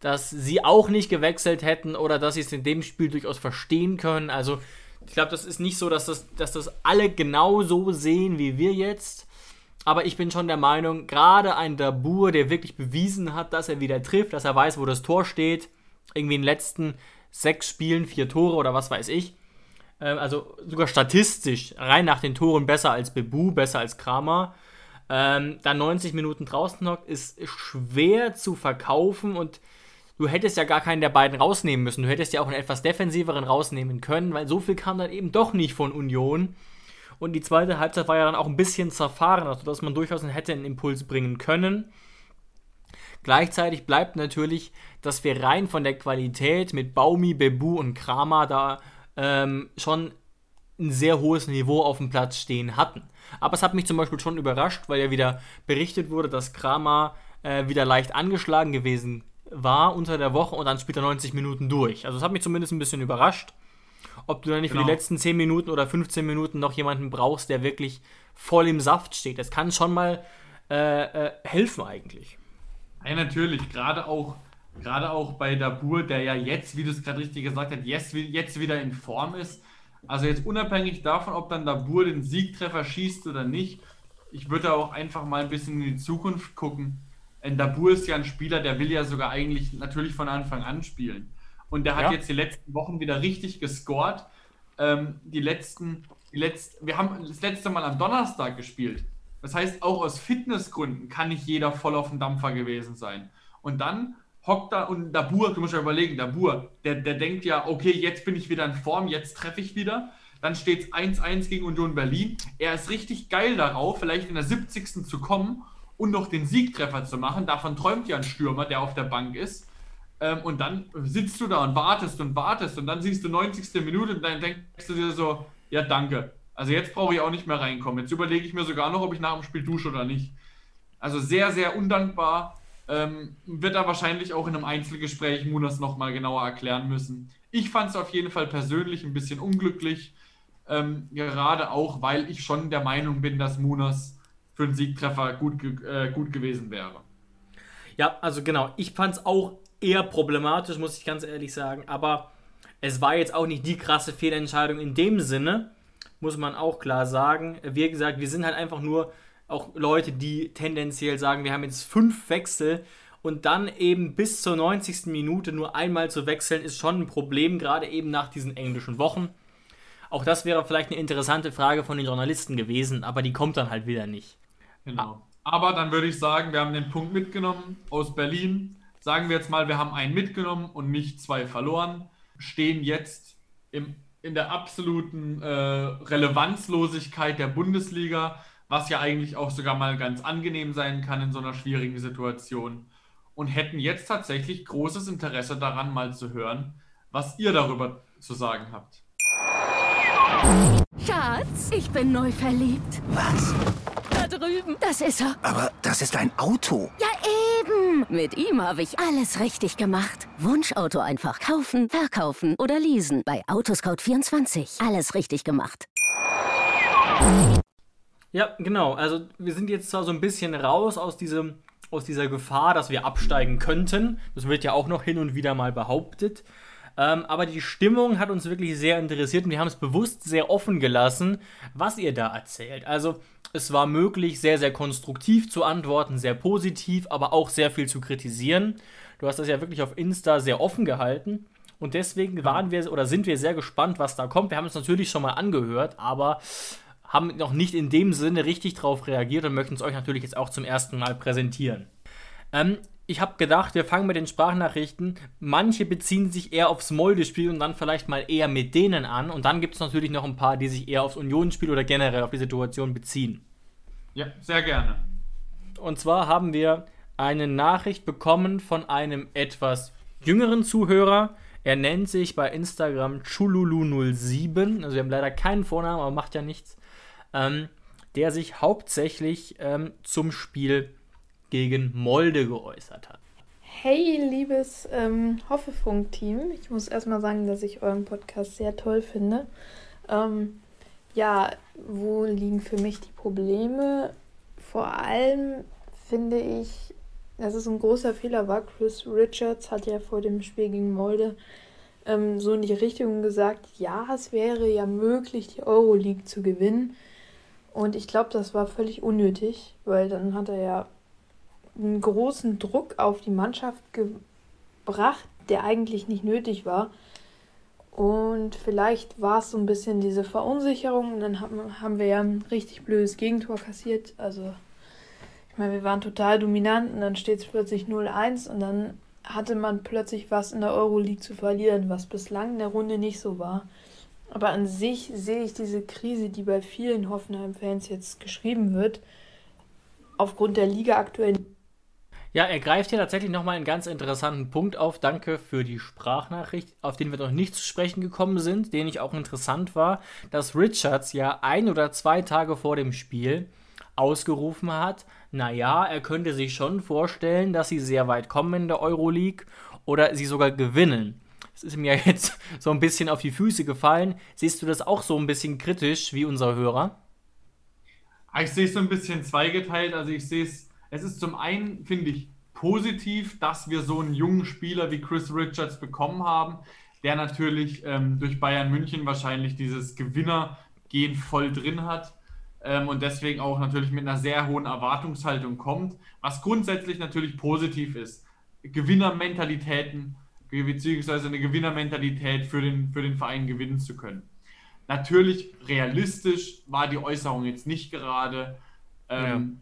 dass sie auch nicht gewechselt hätten oder dass sie es in dem Spiel durchaus verstehen können. Also ich glaube, das ist nicht so, dass das, dass das alle genau so sehen wie wir jetzt. Aber ich bin schon der Meinung, gerade ein Dabur, der wirklich bewiesen hat, dass er wieder trifft, dass er weiß, wo das Tor steht, irgendwie in den letzten sechs Spielen vier Tore oder was weiß ich. Ähm, also sogar statistisch, rein nach den Toren besser als Bebu, besser als Kramer. Ähm, dann 90 Minuten draußen hockt, ist schwer zu verkaufen und du hättest ja gar keinen der beiden rausnehmen müssen. Du hättest ja auch einen etwas defensiveren rausnehmen können, weil so viel kam dann eben doch nicht von Union. Und die zweite Halbzeit war ja dann auch ein bisschen zerfahren, also dass man durchaus hätte einen Impuls bringen können. Gleichzeitig bleibt natürlich, dass wir rein von der Qualität mit Baumi, Bebu und Kramer da ähm, schon ein sehr hohes Niveau auf dem Platz stehen hatten. Aber es hat mich zum Beispiel schon überrascht, weil ja wieder berichtet wurde, dass Kramer äh, wieder leicht angeschlagen gewesen war unter der Woche und dann spielt er 90 Minuten durch. Also das hat mich zumindest ein bisschen überrascht. Ob du dann nicht genau. für die genau. letzten 10 Minuten oder 15 Minuten noch jemanden brauchst, der wirklich voll im Saft steht. Das kann schon mal äh, äh, helfen eigentlich. Ja, natürlich. Gerade auch, gerade auch bei Dabur, der ja jetzt, wie du es gerade richtig gesagt hast, jetzt, jetzt wieder in Form ist. Also jetzt unabhängig davon, ob dann Dabur den Siegtreffer schießt oder nicht, ich würde auch einfach mal ein bisschen in die Zukunft gucken. Dabur ist ja ein Spieler, der will ja sogar eigentlich natürlich von Anfang an spielen. Und der hat ja. jetzt die letzten Wochen wieder richtig gescored. Ähm, die letzten, die letzten, wir haben das letzte Mal am Donnerstag gespielt. Das heißt, auch aus Fitnessgründen kann nicht jeder voll auf dem Dampfer gewesen sein. Und dann hockt da und Dabur, du musst ja überlegen, Dabur, der, der denkt ja, okay, jetzt bin ich wieder in Form, jetzt treffe ich wieder. Dann steht es 1-1 gegen Union Berlin. Er ist richtig geil darauf, vielleicht in der 70. zu kommen und noch den Siegtreffer zu machen. Davon träumt ja ein Stürmer, der auf der Bank ist. Ähm, und dann sitzt du da und wartest und wartest und dann siehst du 90. Minute und dann denkst du dir so, ja danke. Also jetzt brauche ich auch nicht mehr reinkommen. Jetzt überlege ich mir sogar noch, ob ich nach dem Spiel dusche oder nicht. Also sehr, sehr undankbar. Ähm, wird er wahrscheinlich auch in einem Einzelgespräch Munas nochmal genauer erklären müssen. Ich fand es auf jeden Fall persönlich ein bisschen unglücklich. Ähm, gerade auch, weil ich schon der Meinung bin, dass Munas für einen Siegtreffer gut, äh, gut gewesen wäre. Ja, also genau. Ich fand es auch eher problematisch, muss ich ganz ehrlich sagen. Aber es war jetzt auch nicht die krasse Fehlentscheidung in dem Sinne, muss man auch klar sagen. Wie gesagt, wir sind halt einfach nur auch Leute, die tendenziell sagen, wir haben jetzt fünf Wechsel und dann eben bis zur 90. Minute nur einmal zu wechseln, ist schon ein Problem, gerade eben nach diesen englischen Wochen. Auch das wäre vielleicht eine interessante Frage von den Journalisten gewesen, aber die kommt dann halt wieder nicht. Genau. Aber dann würde ich sagen, wir haben den Punkt mitgenommen aus Berlin. Sagen wir jetzt mal, wir haben einen mitgenommen und nicht zwei verloren. Stehen jetzt im, in der absoluten äh, Relevanzlosigkeit der Bundesliga, was ja eigentlich auch sogar mal ganz angenehm sein kann in so einer schwierigen Situation. und hätten jetzt tatsächlich großes Interesse daran, mal zu hören, was ihr darüber zu sagen habt. Schatz, ich bin neu verliebt. Was? Da drüben. Das ist er. Aber das ist ein Auto. Ja, eben. Mit ihm habe ich alles richtig gemacht. Wunschauto einfach kaufen, verkaufen oder leasen. Bei Autoscout24. Alles richtig gemacht. Ja, genau. Also wir sind jetzt zwar so ein bisschen raus aus diesem aus dieser Gefahr, dass wir absteigen könnten. Das wird ja auch noch hin und wieder mal behauptet. Ähm, aber die Stimmung hat uns wirklich sehr interessiert und wir haben es bewusst sehr offen gelassen, was ihr da erzählt. Also es war möglich, sehr, sehr konstruktiv zu antworten, sehr positiv, aber auch sehr viel zu kritisieren. Du hast das ja wirklich auf Insta sehr offen gehalten. Und deswegen waren wir oder sind wir sehr gespannt, was da kommt. Wir haben es natürlich schon mal angehört, aber haben noch nicht in dem Sinne richtig darauf reagiert und möchten es euch natürlich jetzt auch zum ersten Mal präsentieren. Ähm, ich habe gedacht, wir fangen mit den Sprachnachrichten. Manche beziehen sich eher aufs Molde-Spiel und dann vielleicht mal eher mit denen an. Und dann gibt es natürlich noch ein paar, die sich eher aufs Unionsspiel oder generell auf die Situation beziehen. Ja, sehr gerne. Und zwar haben wir eine Nachricht bekommen von einem etwas jüngeren Zuhörer. Er nennt sich bei Instagram Chululu07. Also wir haben leider keinen Vornamen, aber macht ja nichts. Ähm, der sich hauptsächlich ähm, zum Spiel gegen Molde geäußert hat. Hey, liebes ähm, Hoffefunk-Team. Ich muss erstmal sagen, dass ich euren Podcast sehr toll finde. Ähm, ja, wo liegen für mich die Probleme? Vor allem finde ich, dass es ein großer Fehler war. Chris Richards hat ja vor dem Spiel gegen Molde ähm, so in die Richtung gesagt, ja, es wäre ja möglich, die Euroleague zu gewinnen. Und ich glaube, das war völlig unnötig, weil dann hat er ja einen großen Druck auf die Mannschaft gebracht, der eigentlich nicht nötig war. Und vielleicht war es so ein bisschen diese Verunsicherung. Und dann haben, haben wir ja ein richtig blödes Gegentor kassiert. Also, ich meine, wir waren total dominant und dann steht es plötzlich 0-1 und dann hatte man plötzlich was in der Euroleague zu verlieren, was bislang in der Runde nicht so war. Aber an sich sehe ich diese Krise, die bei vielen Hoffenheim-Fans jetzt geschrieben wird, aufgrund der Liga aktuell. Ja, er greift hier tatsächlich nochmal einen ganz interessanten Punkt auf. Danke für die Sprachnachricht, auf den wir noch nicht zu sprechen gekommen sind, den ich auch interessant war, dass Richards ja ein oder zwei Tage vor dem Spiel ausgerufen hat, naja, er könnte sich schon vorstellen, dass sie sehr weit kommen in der Euroleague oder sie sogar gewinnen. Es ist mir jetzt so ein bisschen auf die Füße gefallen. Siehst du das auch so ein bisschen kritisch wie unser Hörer? Ah, ich sehe es so ein bisschen zweigeteilt. Also ich sehe es, es ist zum einen, finde ich, positiv, dass wir so einen jungen Spieler wie Chris Richards bekommen haben, der natürlich ähm, durch Bayern München wahrscheinlich dieses Gewinnergehen voll drin hat ähm, und deswegen auch natürlich mit einer sehr hohen Erwartungshaltung kommt, was grundsätzlich natürlich positiv ist. Gewinnermentalitäten beziehungsweise eine Gewinnermentalität für den, für den Verein gewinnen zu können. Natürlich, realistisch war die Äußerung jetzt nicht gerade. Ähm,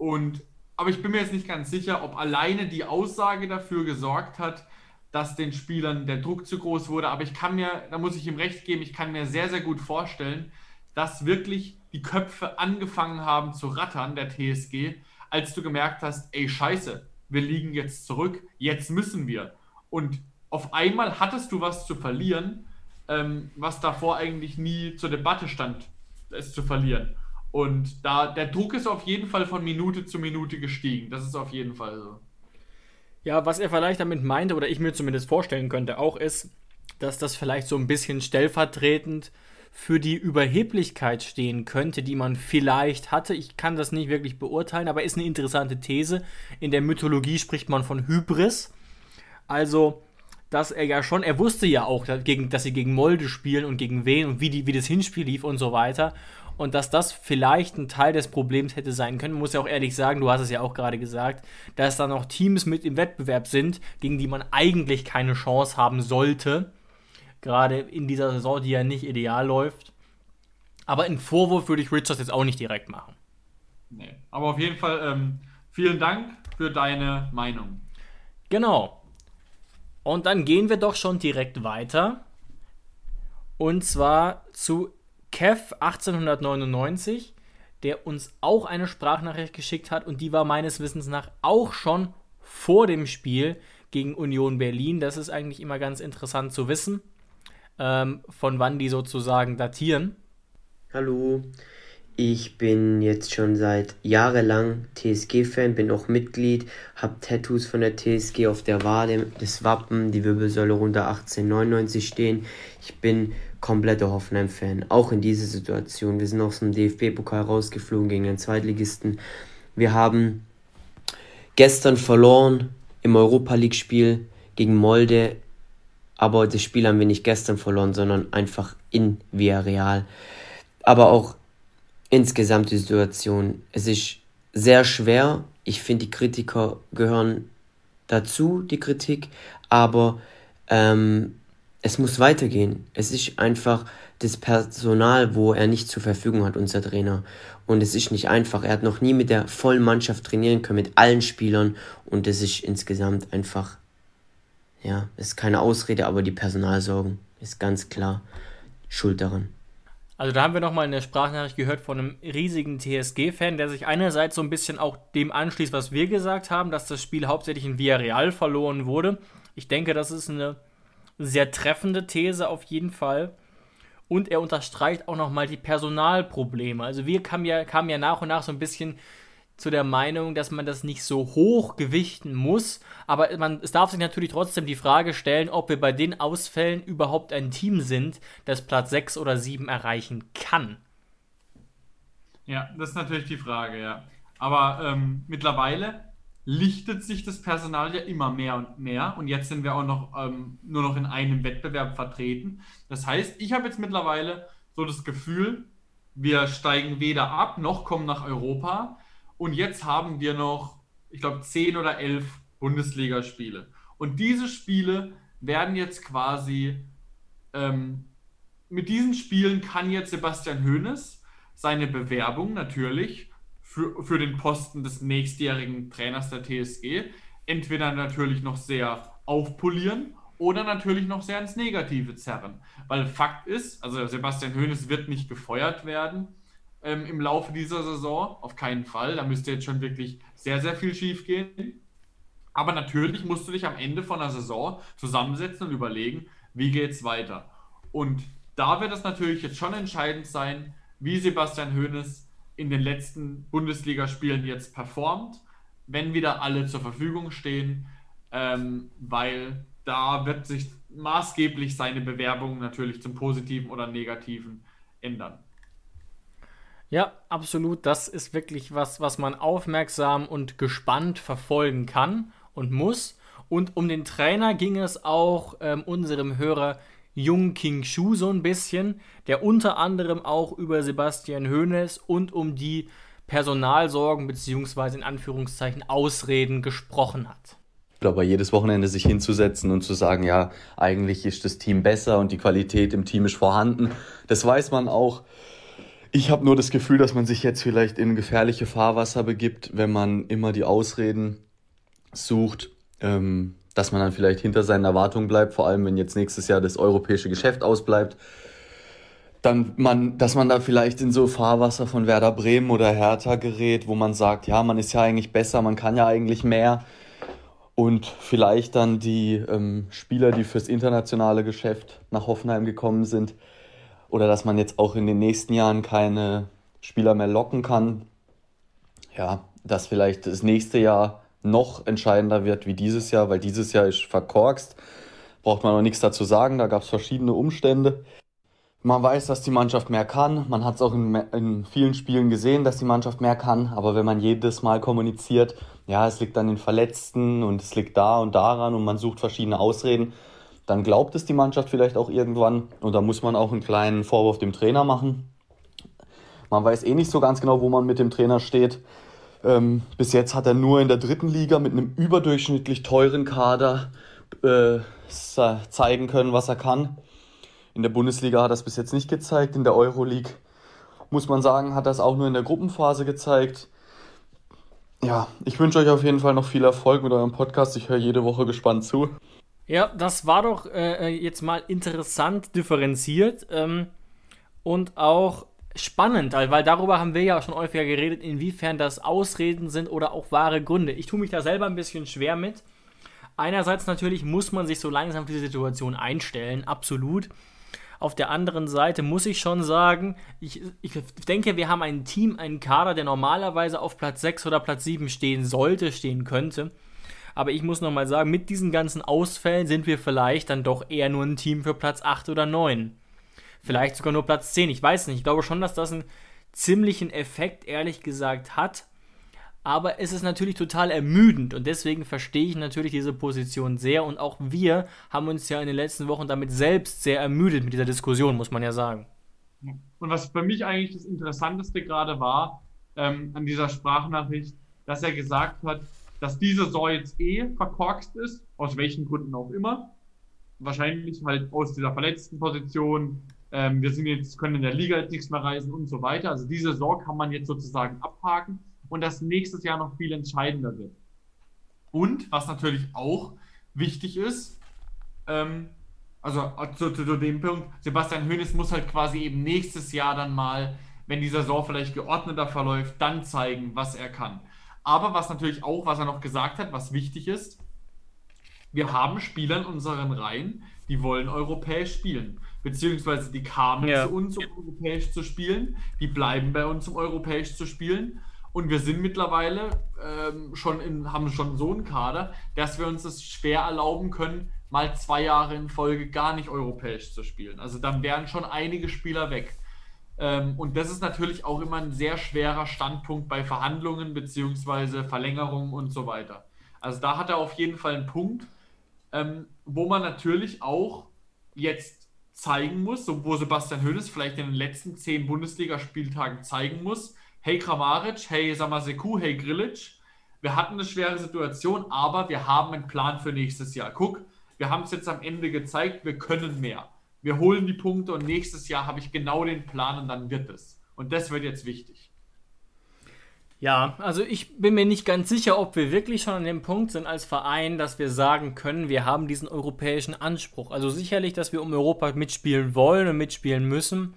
ja. und, aber ich bin mir jetzt nicht ganz sicher, ob alleine die Aussage dafür gesorgt hat, dass den Spielern der Druck zu groß wurde. Aber ich kann mir, da muss ich ihm recht geben, ich kann mir sehr, sehr gut vorstellen, dass wirklich die Köpfe angefangen haben zu rattern, der TSG, als du gemerkt hast, ey Scheiße, wir liegen jetzt zurück, jetzt müssen wir. Und auf einmal hattest du was zu verlieren, ähm, was davor eigentlich nie zur Debatte stand, es zu verlieren. Und da der Druck ist auf jeden Fall von Minute zu Minute gestiegen. Das ist auf jeden Fall so. Ja, was er vielleicht damit meinte, oder ich mir zumindest vorstellen könnte, auch ist, dass das vielleicht so ein bisschen stellvertretend für die Überheblichkeit stehen könnte, die man vielleicht hatte. Ich kann das nicht wirklich beurteilen, aber ist eine interessante These. In der Mythologie spricht man von Hybris. Also, dass er ja schon, er wusste ja auch, dass sie gegen Molde spielen und gegen wen und wie, die, wie das Hinspiel lief und so weiter. Und dass das vielleicht ein Teil des Problems hätte sein können. Muss ja auch ehrlich sagen, du hast es ja auch gerade gesagt, dass da noch Teams mit im Wettbewerb sind, gegen die man eigentlich keine Chance haben sollte. Gerade in dieser Saison, die ja nicht ideal läuft. Aber einen Vorwurf würde ich Richards jetzt auch nicht direkt machen. Nee, aber auf jeden Fall ähm, vielen Dank für deine Meinung. Genau. Und dann gehen wir doch schon direkt weiter. Und zwar zu Kev 1899, der uns auch eine Sprachnachricht geschickt hat und die war meines Wissens nach auch schon vor dem Spiel gegen Union Berlin. Das ist eigentlich immer ganz interessant zu wissen, ähm, von wann die sozusagen datieren. Hallo, ich bin jetzt schon seit jahrelang TSG-Fan, bin auch Mitglied, habe Tattoos von der TSG auf der Wade, das Wappen, die Wirbelsäule runter 1899 stehen. Ich bin kompletter Hoffenheim-Fan, auch in dieser Situation. Wir sind aus dem DFB-Pokal rausgeflogen gegen den Zweitligisten. Wir haben gestern verloren im Europa League-Spiel gegen Molde, aber das Spiel haben wir nicht gestern verloren, sondern einfach in Villarreal. Aber auch insgesamt die Situation. Es ist sehr schwer. Ich finde, die Kritiker gehören dazu, die Kritik, aber ähm, es muss weitergehen. Es ist einfach das Personal, wo er nicht zur Verfügung hat, unser Trainer. Und es ist nicht einfach. Er hat noch nie mit der vollen Mannschaft trainieren können, mit allen Spielern. Und es ist insgesamt einfach, ja, es ist keine Ausrede, aber die Personalsorgen ist ganz klar schuld daran. Also da haben wir nochmal eine Sprachnachricht gehört von einem riesigen TSG-Fan, der sich einerseits so ein bisschen auch dem anschließt, was wir gesagt haben, dass das Spiel hauptsächlich in Villarreal verloren wurde. Ich denke, das ist eine sehr treffende These auf jeden Fall. Und er unterstreicht auch nochmal die Personalprobleme. Also wir kamen ja, kamen ja nach und nach so ein bisschen zu der Meinung, dass man das nicht so hoch gewichten muss. Aber man, es darf sich natürlich trotzdem die Frage stellen, ob wir bei den Ausfällen überhaupt ein Team sind, das Platz 6 oder 7 erreichen kann. Ja, das ist natürlich die Frage, ja. Aber ähm, mittlerweile lichtet sich das Personal ja immer mehr und mehr. Und jetzt sind wir auch noch ähm, nur noch in einem Wettbewerb vertreten. Das heißt, ich habe jetzt mittlerweile so das Gefühl, wir steigen weder ab noch kommen nach Europa. Und jetzt haben wir noch, ich glaube, zehn oder elf Bundesligaspiele. Und diese Spiele werden jetzt quasi, ähm, mit diesen Spielen kann jetzt Sebastian Hoeneß seine Bewerbung natürlich für, für den Posten des nächstjährigen Trainers der TSG entweder natürlich noch sehr aufpolieren oder natürlich noch sehr ins Negative zerren. Weil Fakt ist, also Sebastian Hoeneß wird nicht gefeuert werden ähm, im Laufe dieser Saison, auf keinen Fall. Da müsste jetzt schon wirklich sehr, sehr viel schief gehen. Aber natürlich musst du dich am Ende von der Saison zusammensetzen und überlegen, wie geht es weiter. Und da wird es natürlich jetzt schon entscheidend sein, wie Sebastian Hoeneß in den letzten Bundesligaspielen jetzt performt, wenn wieder alle zur Verfügung stehen, ähm, weil da wird sich maßgeblich seine Bewerbung natürlich zum Positiven oder Negativen ändern. Ja, absolut. Das ist wirklich was, was man aufmerksam und gespannt verfolgen kann und muss. Und um den Trainer ging es auch ähm, unserem Hörer Jung King Shu so ein bisschen, der unter anderem auch über Sebastian Hoeneß und um die Personalsorgen bzw. in Anführungszeichen Ausreden gesprochen hat. Ich glaube, jedes Wochenende sich hinzusetzen und zu sagen, ja, eigentlich ist das Team besser und die Qualität im Team ist vorhanden, das weiß man auch. Ich habe nur das Gefühl, dass man sich jetzt vielleicht in gefährliche Fahrwasser begibt, wenn man immer die Ausreden sucht. Ähm, dass man dann vielleicht hinter seinen Erwartungen bleibt, vor allem wenn jetzt nächstes Jahr das europäische Geschäft ausbleibt. Dann man, dass man da vielleicht in so Fahrwasser von Werder Bremen oder Hertha gerät, wo man sagt, ja, man ist ja eigentlich besser, man kann ja eigentlich mehr. Und vielleicht dann die ähm, Spieler, die fürs internationale Geschäft nach Hoffenheim gekommen sind, oder dass man jetzt auch in den nächsten Jahren keine Spieler mehr locken kann. Ja, dass vielleicht das nächste Jahr noch entscheidender wird wie dieses Jahr, weil dieses Jahr ist verkorkst. Braucht man noch nichts dazu sagen, da gab es verschiedene Umstände. Man weiß, dass die Mannschaft mehr kann. Man hat es auch in, in, vielen Spielen gesehen, dass die Mannschaft mehr kann. Aber wenn man jedes Mal kommuniziert, ja, es liegt an den Verletzten und es liegt da und daran und man sucht verschiedene Ausreden, dann glaubt es die Mannschaft vielleicht auch irgendwann. Und da muss man auch einen kleinen Vorwurf dem Trainer machen. Man weiß eh nicht so ganz genau, wo man mit dem Trainer steht. Ähm, bis jetzt hat er nur in der dritten Liga mit einem überdurchschnittlich teuren Kader äh, zeigen können, was er kann. In der Bundesliga hat er es bis jetzt nicht gezeigt. In der Euroleague muss man sagen, hat er es auch nur in der Gruppenphase gezeigt. Ja, ich wünsche euch auf jeden Fall noch viel Erfolg mit eurem Podcast. Ich höre jede Woche gespannt zu. Ja, das war doch äh, jetzt mal interessant differenziert ähm, und auch spannend, weil darüber haben wir ja schon häufiger geredet, inwiefern das Ausreden sind oder auch wahre Gründe. Ich tue mich da selber ein bisschen schwer mit. Einerseits natürlich muss man sich so langsam auf diese Situation einstellen, absolut. Auf der anderen Seite muss ich schon sagen, ich, ich denke, wir haben ein Team, einen Kader, der normalerweise auf Platz 6 oder Platz 7 stehen sollte, stehen könnte. Aber ich muss nochmal sagen, mit diesen ganzen Ausfällen sind wir vielleicht dann doch eher nur ein Team für Platz 8 oder 9. Vielleicht sogar nur Platz 10. Ich weiß nicht. Ich glaube schon, dass das einen ziemlichen Effekt, ehrlich gesagt, hat. Aber es ist natürlich total ermüdend und deswegen verstehe ich natürlich diese Position sehr und auch wir haben uns ja in den letzten Wochen damit selbst sehr ermüdet mit dieser Diskussion, muss man ja sagen. Und was für mich eigentlich das Interessanteste gerade war ähm, an dieser Sprachnachricht, dass er gesagt hat, dass diese Saison jetzt eh verkorkst ist, aus welchen Gründen auch immer. Wahrscheinlich halt aus dieser verletzten Position. Ähm, wir sind jetzt, können in der Liga jetzt nichts mehr reisen und so weiter. Also diese Saison kann man jetzt sozusagen abhaken und das nächstes Jahr noch viel entscheidender wird. Und was natürlich auch wichtig ist, ähm, also zu, zu, zu, dem Punkt, Sebastian Hoeneß muss halt quasi eben nächstes Jahr dann mal, wenn die Saison vielleicht geordneter verläuft, dann zeigen, was er kann. Aber was natürlich auch, was er noch gesagt hat, was wichtig ist, wir haben Spieler in unseren Reihen, die wollen europäisch spielen. Beziehungsweise die kamen ja. zu uns, um europäisch zu spielen. Die bleiben bei uns, um europäisch zu spielen. Und wir sind mittlerweile ähm, schon in, haben schon so einen Kader, dass wir uns das schwer erlauben können, mal zwei Jahre in Folge gar nicht europäisch zu spielen. Also dann wären schon einige Spieler weg. Ähm, und das ist natürlich auch immer ein sehr schwerer Standpunkt bei Verhandlungen beziehungsweise Verlängerungen und so weiter. Also da hat er auf jeden Fall einen Punkt, ähm, wo man natürlich auch jetzt zeigen muss, so wo Sebastian Hoeneß vielleicht in den letzten zehn Bundesligaspieltagen zeigen muss, hey Kramaric, hey Samaseku, hey Grilic, wir hatten eine schwere Situation, aber wir haben einen Plan für nächstes Jahr. Guck, wir haben es jetzt am Ende gezeigt, wir können mehr. Wir holen die Punkte und nächstes Jahr habe ich genau den Plan und dann wird es. Und das wird jetzt wichtig. Ja, also ich bin mir nicht ganz sicher, ob wir wirklich schon an dem Punkt sind als Verein, dass wir sagen können, wir haben diesen europäischen Anspruch. Also sicherlich, dass wir um Europa mitspielen wollen und mitspielen müssen.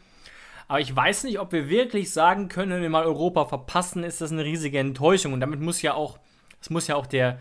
Aber ich weiß nicht, ob wir wirklich sagen können, wenn wir mal Europa verpassen, ist das eine riesige Enttäuschung. Und damit muss ja auch, das muss ja auch der,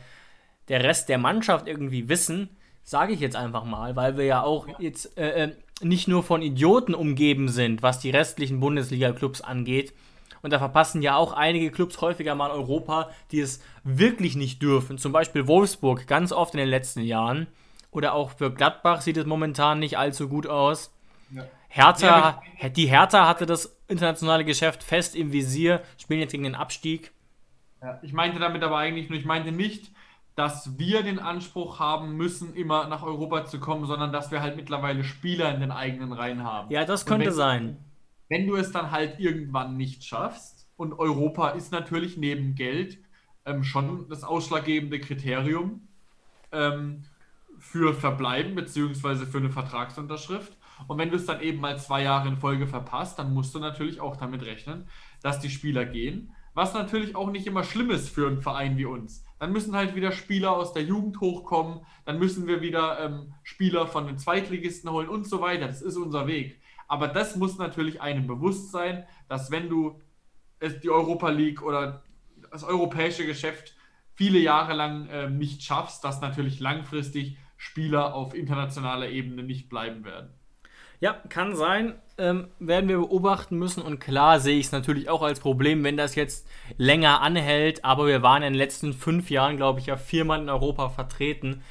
der Rest der Mannschaft irgendwie wissen, sage ich jetzt einfach mal, weil wir ja auch jetzt äh, äh, nicht nur von Idioten umgeben sind, was die restlichen Bundesliga-Clubs angeht. Und da verpassen ja auch einige Clubs häufiger mal Europa, die es wirklich nicht dürfen. Zum Beispiel Wolfsburg ganz oft in den letzten Jahren. Oder auch für Gladbach sieht es momentan nicht allzu gut aus. Ja. Hertha, die Hertha hatte das internationale Geschäft fest im Visier, spielen jetzt gegen den Abstieg. Ja, ich meinte damit aber eigentlich nur, ich meinte nicht, dass wir den Anspruch haben müssen, immer nach Europa zu kommen, sondern dass wir halt mittlerweile Spieler in den eigenen Reihen haben. Ja, das könnte wenn, sein. Wenn du es dann halt irgendwann nicht schaffst, und Europa ist natürlich neben Geld ähm, schon das ausschlaggebende Kriterium ähm, für Verbleiben bzw. für eine Vertragsunterschrift, und wenn du es dann eben mal zwei Jahre in Folge verpasst, dann musst du natürlich auch damit rechnen, dass die Spieler gehen. Was natürlich auch nicht immer schlimm ist für einen Verein wie uns. Dann müssen halt wieder Spieler aus der Jugend hochkommen, dann müssen wir wieder ähm, Spieler von den Zweitligisten holen und so weiter. Das ist unser Weg. Aber das muss natürlich einem bewusst sein, dass wenn du die Europa League oder das europäische Geschäft viele Jahre lang äh, nicht schaffst, dass natürlich langfristig Spieler auf internationaler Ebene nicht bleiben werden. Ja, kann sein. Ähm, werden wir beobachten müssen. Und klar sehe ich es natürlich auch als Problem, wenn das jetzt länger anhält. Aber wir waren in den letzten fünf Jahren, glaube ich, ja viermal in Europa vertreten.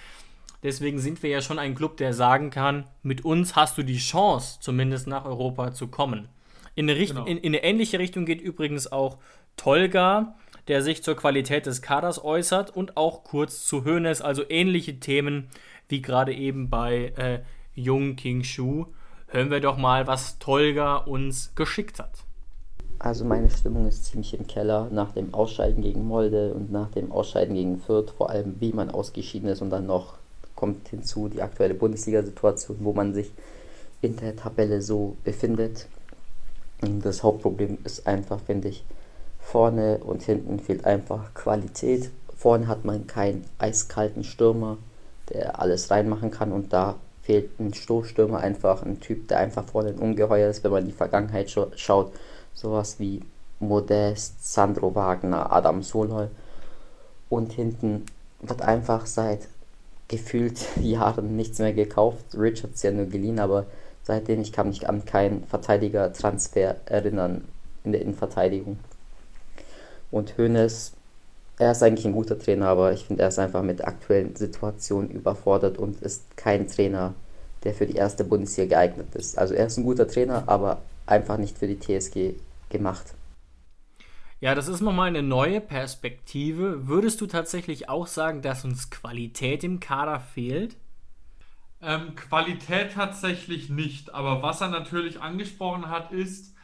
Deswegen sind wir ja schon ein Club, der sagen kann, mit uns hast du die Chance, zumindest nach Europa zu kommen. In eine, Richt genau. in, in eine ähnliche Richtung geht übrigens auch Tolga, der sich zur Qualität des Kaders äußert und auch kurz zu Hoeneß, also ähnliche Themen wie gerade eben bei äh, Jung King Shu hören wir doch mal, was Tolga uns geschickt hat. Also meine Stimmung ist ziemlich im Keller nach dem Ausscheiden gegen Molde und nach dem Ausscheiden gegen Fürth, vor allem wie man ausgeschieden ist und dann noch kommt hinzu die aktuelle Bundesliga-Situation, wo man sich in der Tabelle so befindet. Das Hauptproblem ist einfach, finde ich, vorne und hinten fehlt einfach Qualität. Vorne hat man keinen eiskalten Stürmer, der alles reinmachen kann und da fehlt ein Stoßstürmer einfach, ein Typ, der einfach vorne ein Ungeheuer ist, wenn man in die Vergangenheit schaut. Sowas wie Modest, Sandro Wagner, Adam Soloi. Und hinten wird einfach seit gefühlt Jahren nichts mehr gekauft. Richards ja nur geliehen, aber seitdem ich kann mich an keinen Verteidiger-Transfer erinnern in der Innenverteidigung. Und Hoeneß, er ist eigentlich ein guter Trainer, aber ich finde, er ist einfach mit der aktuellen Situation überfordert und ist kein Trainer, der für die erste Bundesliga geeignet ist. Also er ist ein guter Trainer, aber einfach nicht für die TSG gemacht. Ja, das ist nochmal eine neue Perspektive. Würdest du tatsächlich auch sagen, dass uns Qualität im Kader fehlt? Ähm, Qualität tatsächlich nicht, aber was er natürlich angesprochen hat, ist,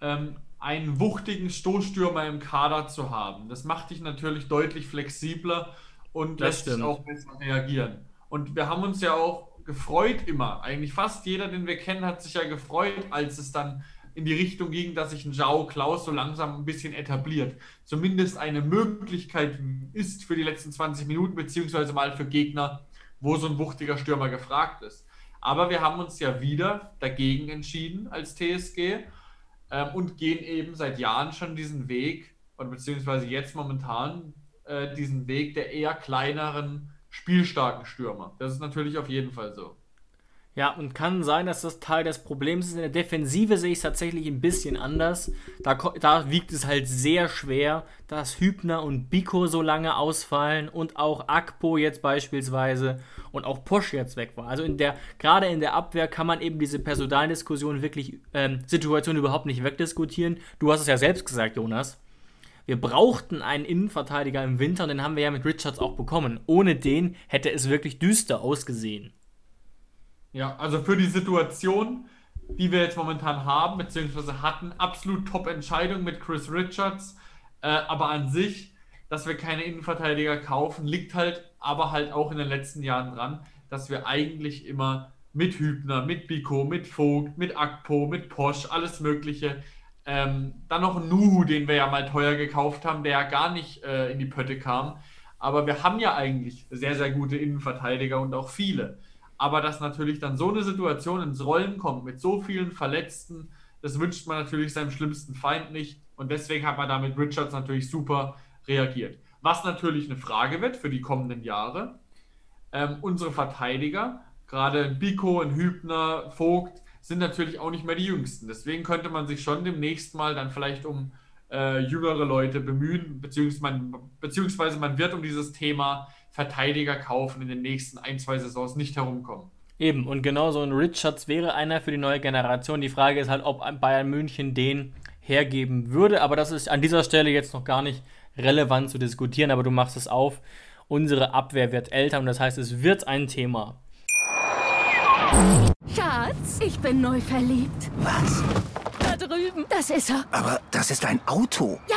ähm, einen wuchtigen Stoßstürmer im Kader zu haben. Das macht dich natürlich deutlich flexibler und das lässt stimmt. sich auch besser reagieren. Und wir haben uns ja auch gefreut immer. Eigentlich fast jeder, den wir kennen, hat sich ja gefreut, als es dann in die Richtung ging, dass sich ein Jao Klaus so langsam ein bisschen etabliert. Zumindest eine Möglichkeit ist für die letzten 20 Minuten, beziehungsweise mal für Gegner, wo so ein wuchtiger Stürmer gefragt ist. Aber wir haben uns ja wieder dagegen entschieden als TSG ähm, und gehen eben seit Jahren schon diesen Weg, oder beziehungsweise jetzt momentan äh, diesen Weg der eher kleineren, spielstarken Stürmer. Das ist natürlich auf jeden Fall so. Ja, und kann sein, dass das Teil des Problems ist. In der Defensive sehe ich es tatsächlich ein bisschen anders. Da, da wiegt es halt sehr schwer, dass Hübner und Biko so lange ausfallen und auch Akpo jetzt beispielsweise und auch Posch jetzt weg war. Also in der, gerade in der Abwehr kann man eben diese Personaldiskussion wirklich, ähm, Situation überhaupt nicht wegdiskutieren. Du hast es ja selbst gesagt, Jonas. Wir brauchten einen Innenverteidiger im Winter und den haben wir ja mit Richards auch bekommen. Ohne den hätte es wirklich düster ausgesehen. Ja, also für die Situation, die wir jetzt momentan haben, beziehungsweise hatten, absolut Top-Entscheidung mit Chris Richards. Äh, aber an sich, dass wir keine Innenverteidiger kaufen, liegt halt aber halt auch in den letzten Jahren dran, dass wir eigentlich immer mit Hübner, mit Biko, mit Vogt, mit Akpo, mit Posch, alles Mögliche. Ähm, dann noch Nuhu, den wir ja mal teuer gekauft haben, der ja gar nicht äh, in die Pötte kam. Aber wir haben ja eigentlich sehr, sehr gute Innenverteidiger und auch viele. Aber dass natürlich dann so eine Situation ins Rollen kommt mit so vielen Verletzten, das wünscht man natürlich seinem schlimmsten Feind nicht. Und deswegen hat man da mit Richards natürlich super reagiert. Was natürlich eine Frage wird für die kommenden Jahre. Ähm, unsere Verteidiger, gerade ein Biko, ein Hübner, Vogt, sind natürlich auch nicht mehr die jüngsten. Deswegen könnte man sich schon demnächst mal dann vielleicht um äh, jüngere Leute bemühen, beziehungsweise man, beziehungsweise man wird um dieses Thema Verteidiger kaufen in den nächsten ein, zwei Saisons nicht herumkommen. Eben, und genauso ein Richards wäre einer für die neue Generation. Die Frage ist halt, ob Bayern München den hergeben würde, aber das ist an dieser Stelle jetzt noch gar nicht relevant zu diskutieren, aber du machst es auf. Unsere Abwehr wird älter und das heißt, es wird ein Thema. Schatz, ich bin neu verliebt. Was? Da drüben. Das ist er. Aber das ist ein Auto. Ja,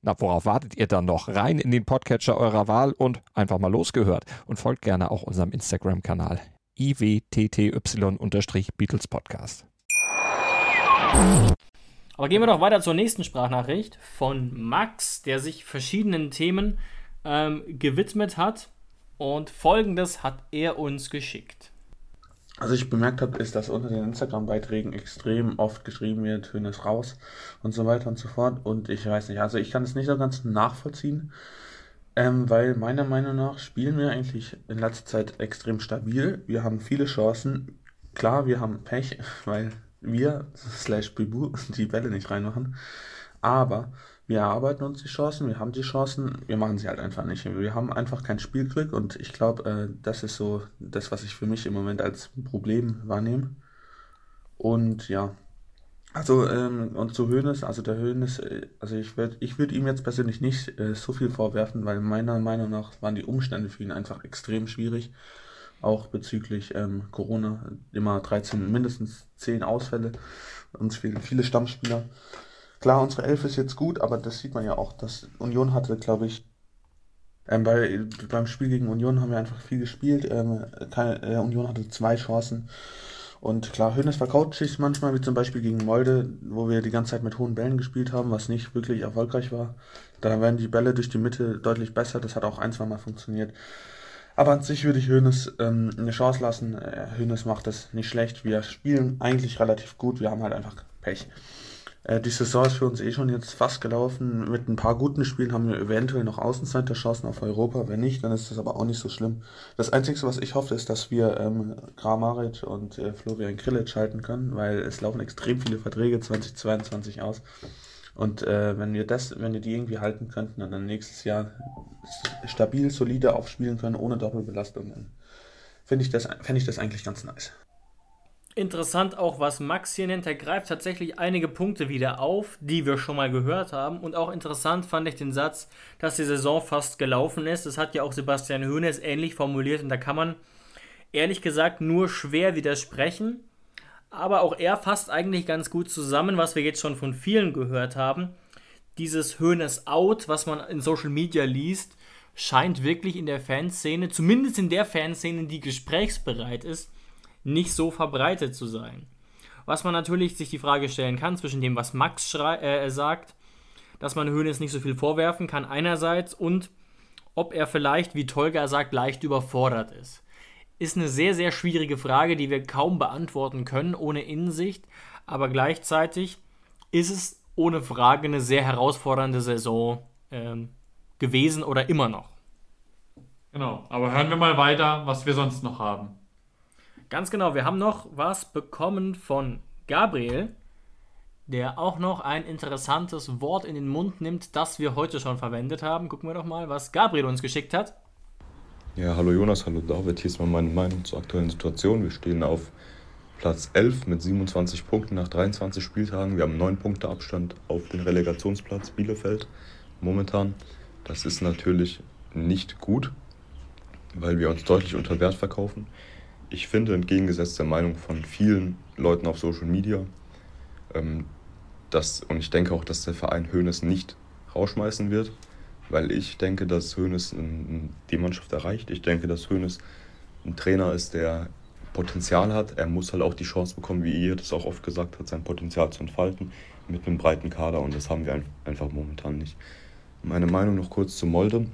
Na, worauf wartet ihr dann noch? Rein in den Podcatcher eurer Wahl und einfach mal losgehört. Und folgt gerne auch unserem Instagram-Kanal iwtty-Beatles Podcast. Aber gehen wir doch weiter zur nächsten Sprachnachricht von Max, der sich verschiedenen Themen ähm, gewidmet hat. Und folgendes hat er uns geschickt. Also ich bemerkt habe, ist, dass unter den Instagram-Beiträgen extrem oft geschrieben wird, Hönes raus und so weiter und so fort. Und ich weiß nicht, also ich kann es nicht so ganz nachvollziehen, ähm, weil meiner Meinung nach spielen wir eigentlich in letzter Zeit extrem stabil. Wir haben viele Chancen. Klar, wir haben Pech, weil wir, slash Bibu, die Bälle nicht reinmachen. Aber wir erarbeiten uns die Chancen, wir haben die Chancen, wir machen sie halt einfach nicht. Wir haben einfach kein Spielglück und ich glaube, äh, das ist so das, was ich für mich im Moment als Problem wahrnehme. Und ja, also ähm, und zu Höhnes, also der Höhnes, äh, also ich würde ich würd ihm jetzt persönlich nicht äh, so viel vorwerfen, weil meiner Meinung nach waren die Umstände für ihn einfach extrem schwierig. auch bezüglich ähm, Corona. Immer 13, mindestens 10 Ausfälle. Uns fehlen viele Stammspieler. Klar, unsere Elf ist jetzt gut, aber das sieht man ja auch, dass Union hatte, glaube ich, ähm, bei, beim Spiel gegen Union haben wir einfach viel gespielt. Ähm, keine, äh, Union hatte zwei Chancen. Und klar, Hönes verkauft sich manchmal, wie zum Beispiel gegen Molde, wo wir die ganze Zeit mit hohen Bällen gespielt haben, was nicht wirklich erfolgreich war. Da werden die Bälle durch die Mitte deutlich besser. Das hat auch ein, zwei Mal funktioniert. Aber an sich würde ich Hönes ähm, eine Chance lassen. Hönes macht das nicht schlecht. Wir spielen eigentlich relativ gut. Wir haben halt einfach Pech. Äh, die Saison ist für uns eh schon jetzt fast gelaufen. Mit ein paar guten Spielen haben wir eventuell noch Außenseiterchancen auf Europa. Wenn nicht, dann ist das aber auch nicht so schlimm. Das Einzige, was ich hoffe, ist, dass wir ähm, Kramaric und äh, Florian Grillitsch halten können, weil es laufen extrem viele Verträge 2022 aus. Und äh, wenn wir das, wenn wir die irgendwie halten könnten und dann nächstes Jahr stabil, solide aufspielen können, ohne Doppelbelastung, dann finde ich, das, fände ich das eigentlich ganz nice. Interessant auch, was Max hier nennt. Er greift tatsächlich einige Punkte wieder auf, die wir schon mal gehört haben. Und auch interessant fand ich den Satz, dass die Saison fast gelaufen ist. Das hat ja auch Sebastian Hoeneß ähnlich formuliert. Und da kann man ehrlich gesagt nur schwer widersprechen. Aber auch er fasst eigentlich ganz gut zusammen, was wir jetzt schon von vielen gehört haben. Dieses Hoeneß Out, was man in Social Media liest, scheint wirklich in der Fanszene, zumindest in der Fanszene, die gesprächsbereit ist, nicht so verbreitet zu sein. Was man natürlich sich die Frage stellen kann zwischen dem, was Max äh, sagt, dass man Hönes nicht so viel vorwerfen kann einerseits und ob er vielleicht, wie Tolga sagt, leicht überfordert ist. Ist eine sehr, sehr schwierige Frage, die wir kaum beantworten können ohne Innensicht, aber gleichzeitig ist es ohne Frage eine sehr herausfordernde Saison ähm, gewesen oder immer noch. Genau, aber hören wir mal weiter, was wir sonst noch haben. Ganz genau, wir haben noch was bekommen von Gabriel, der auch noch ein interessantes Wort in den Mund nimmt, das wir heute schon verwendet haben. Gucken wir doch mal, was Gabriel uns geschickt hat. Ja, hallo Jonas, hallo David. Hier ist mal meine Meinung zur aktuellen Situation. Wir stehen auf Platz 11 mit 27 Punkten nach 23 Spieltagen. Wir haben 9 Punkte Abstand auf den Relegationsplatz Bielefeld momentan. Das ist natürlich nicht gut, weil wir uns deutlich unter Wert verkaufen ich finde, entgegengesetzt der Meinung von vielen Leuten auf Social Media, ähm, dass, und ich denke auch, dass der Verein Hoeneß nicht rausschmeißen wird, weil ich denke, dass Hoeneß die Mannschaft erreicht. Ich denke, dass Hoeneß ein Trainer ist, der Potenzial hat. Er muss halt auch die Chance bekommen, wie ihr das auch oft gesagt habt, sein Potenzial zu entfalten mit einem breiten Kader und das haben wir einfach momentan nicht. Meine Meinung noch kurz zu Molde.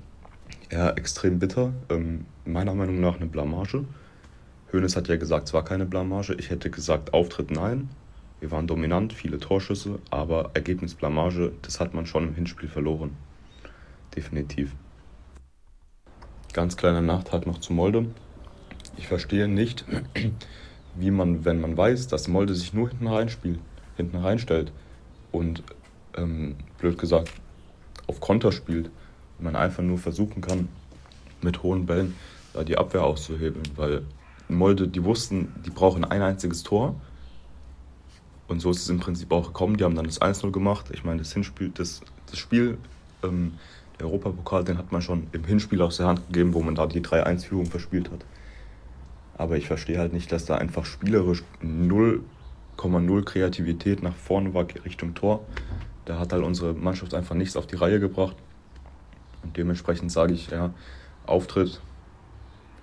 Ja, extrem bitter. Ähm, meiner Meinung nach eine Blamage. Hoeneß hat ja gesagt, es war keine Blamage. Ich hätte gesagt, Auftritt nein. Wir waren dominant, viele Torschüsse, aber Ergebnisblamage, das hat man schon im Hinspiel verloren. Definitiv. Ganz kleiner Nachtrag noch zu Molde. Ich verstehe nicht, wie man, wenn man weiß, dass Molde sich nur hinten reinspielt, hinten reinstellt und ähm, blöd gesagt auf Konter spielt, man einfach nur versuchen kann, mit hohen Bällen da die Abwehr auszuhebeln, weil Molde, die wussten, die brauchen ein einziges Tor. Und so ist es im Prinzip auch gekommen. Die haben dann das 1-0 gemacht. Ich meine, das Hinspiel, das, das Spiel, ähm, der Europapokal, den hat man schon im Hinspiel aus der Hand gegeben, wo man da die 3-1-Führung verspielt hat. Aber ich verstehe halt nicht, dass da einfach spielerisch 0,0 Kreativität nach vorne war Richtung Tor. Da hat halt unsere Mannschaft einfach nichts auf die Reihe gebracht. Und dementsprechend sage ich, ja, Auftritt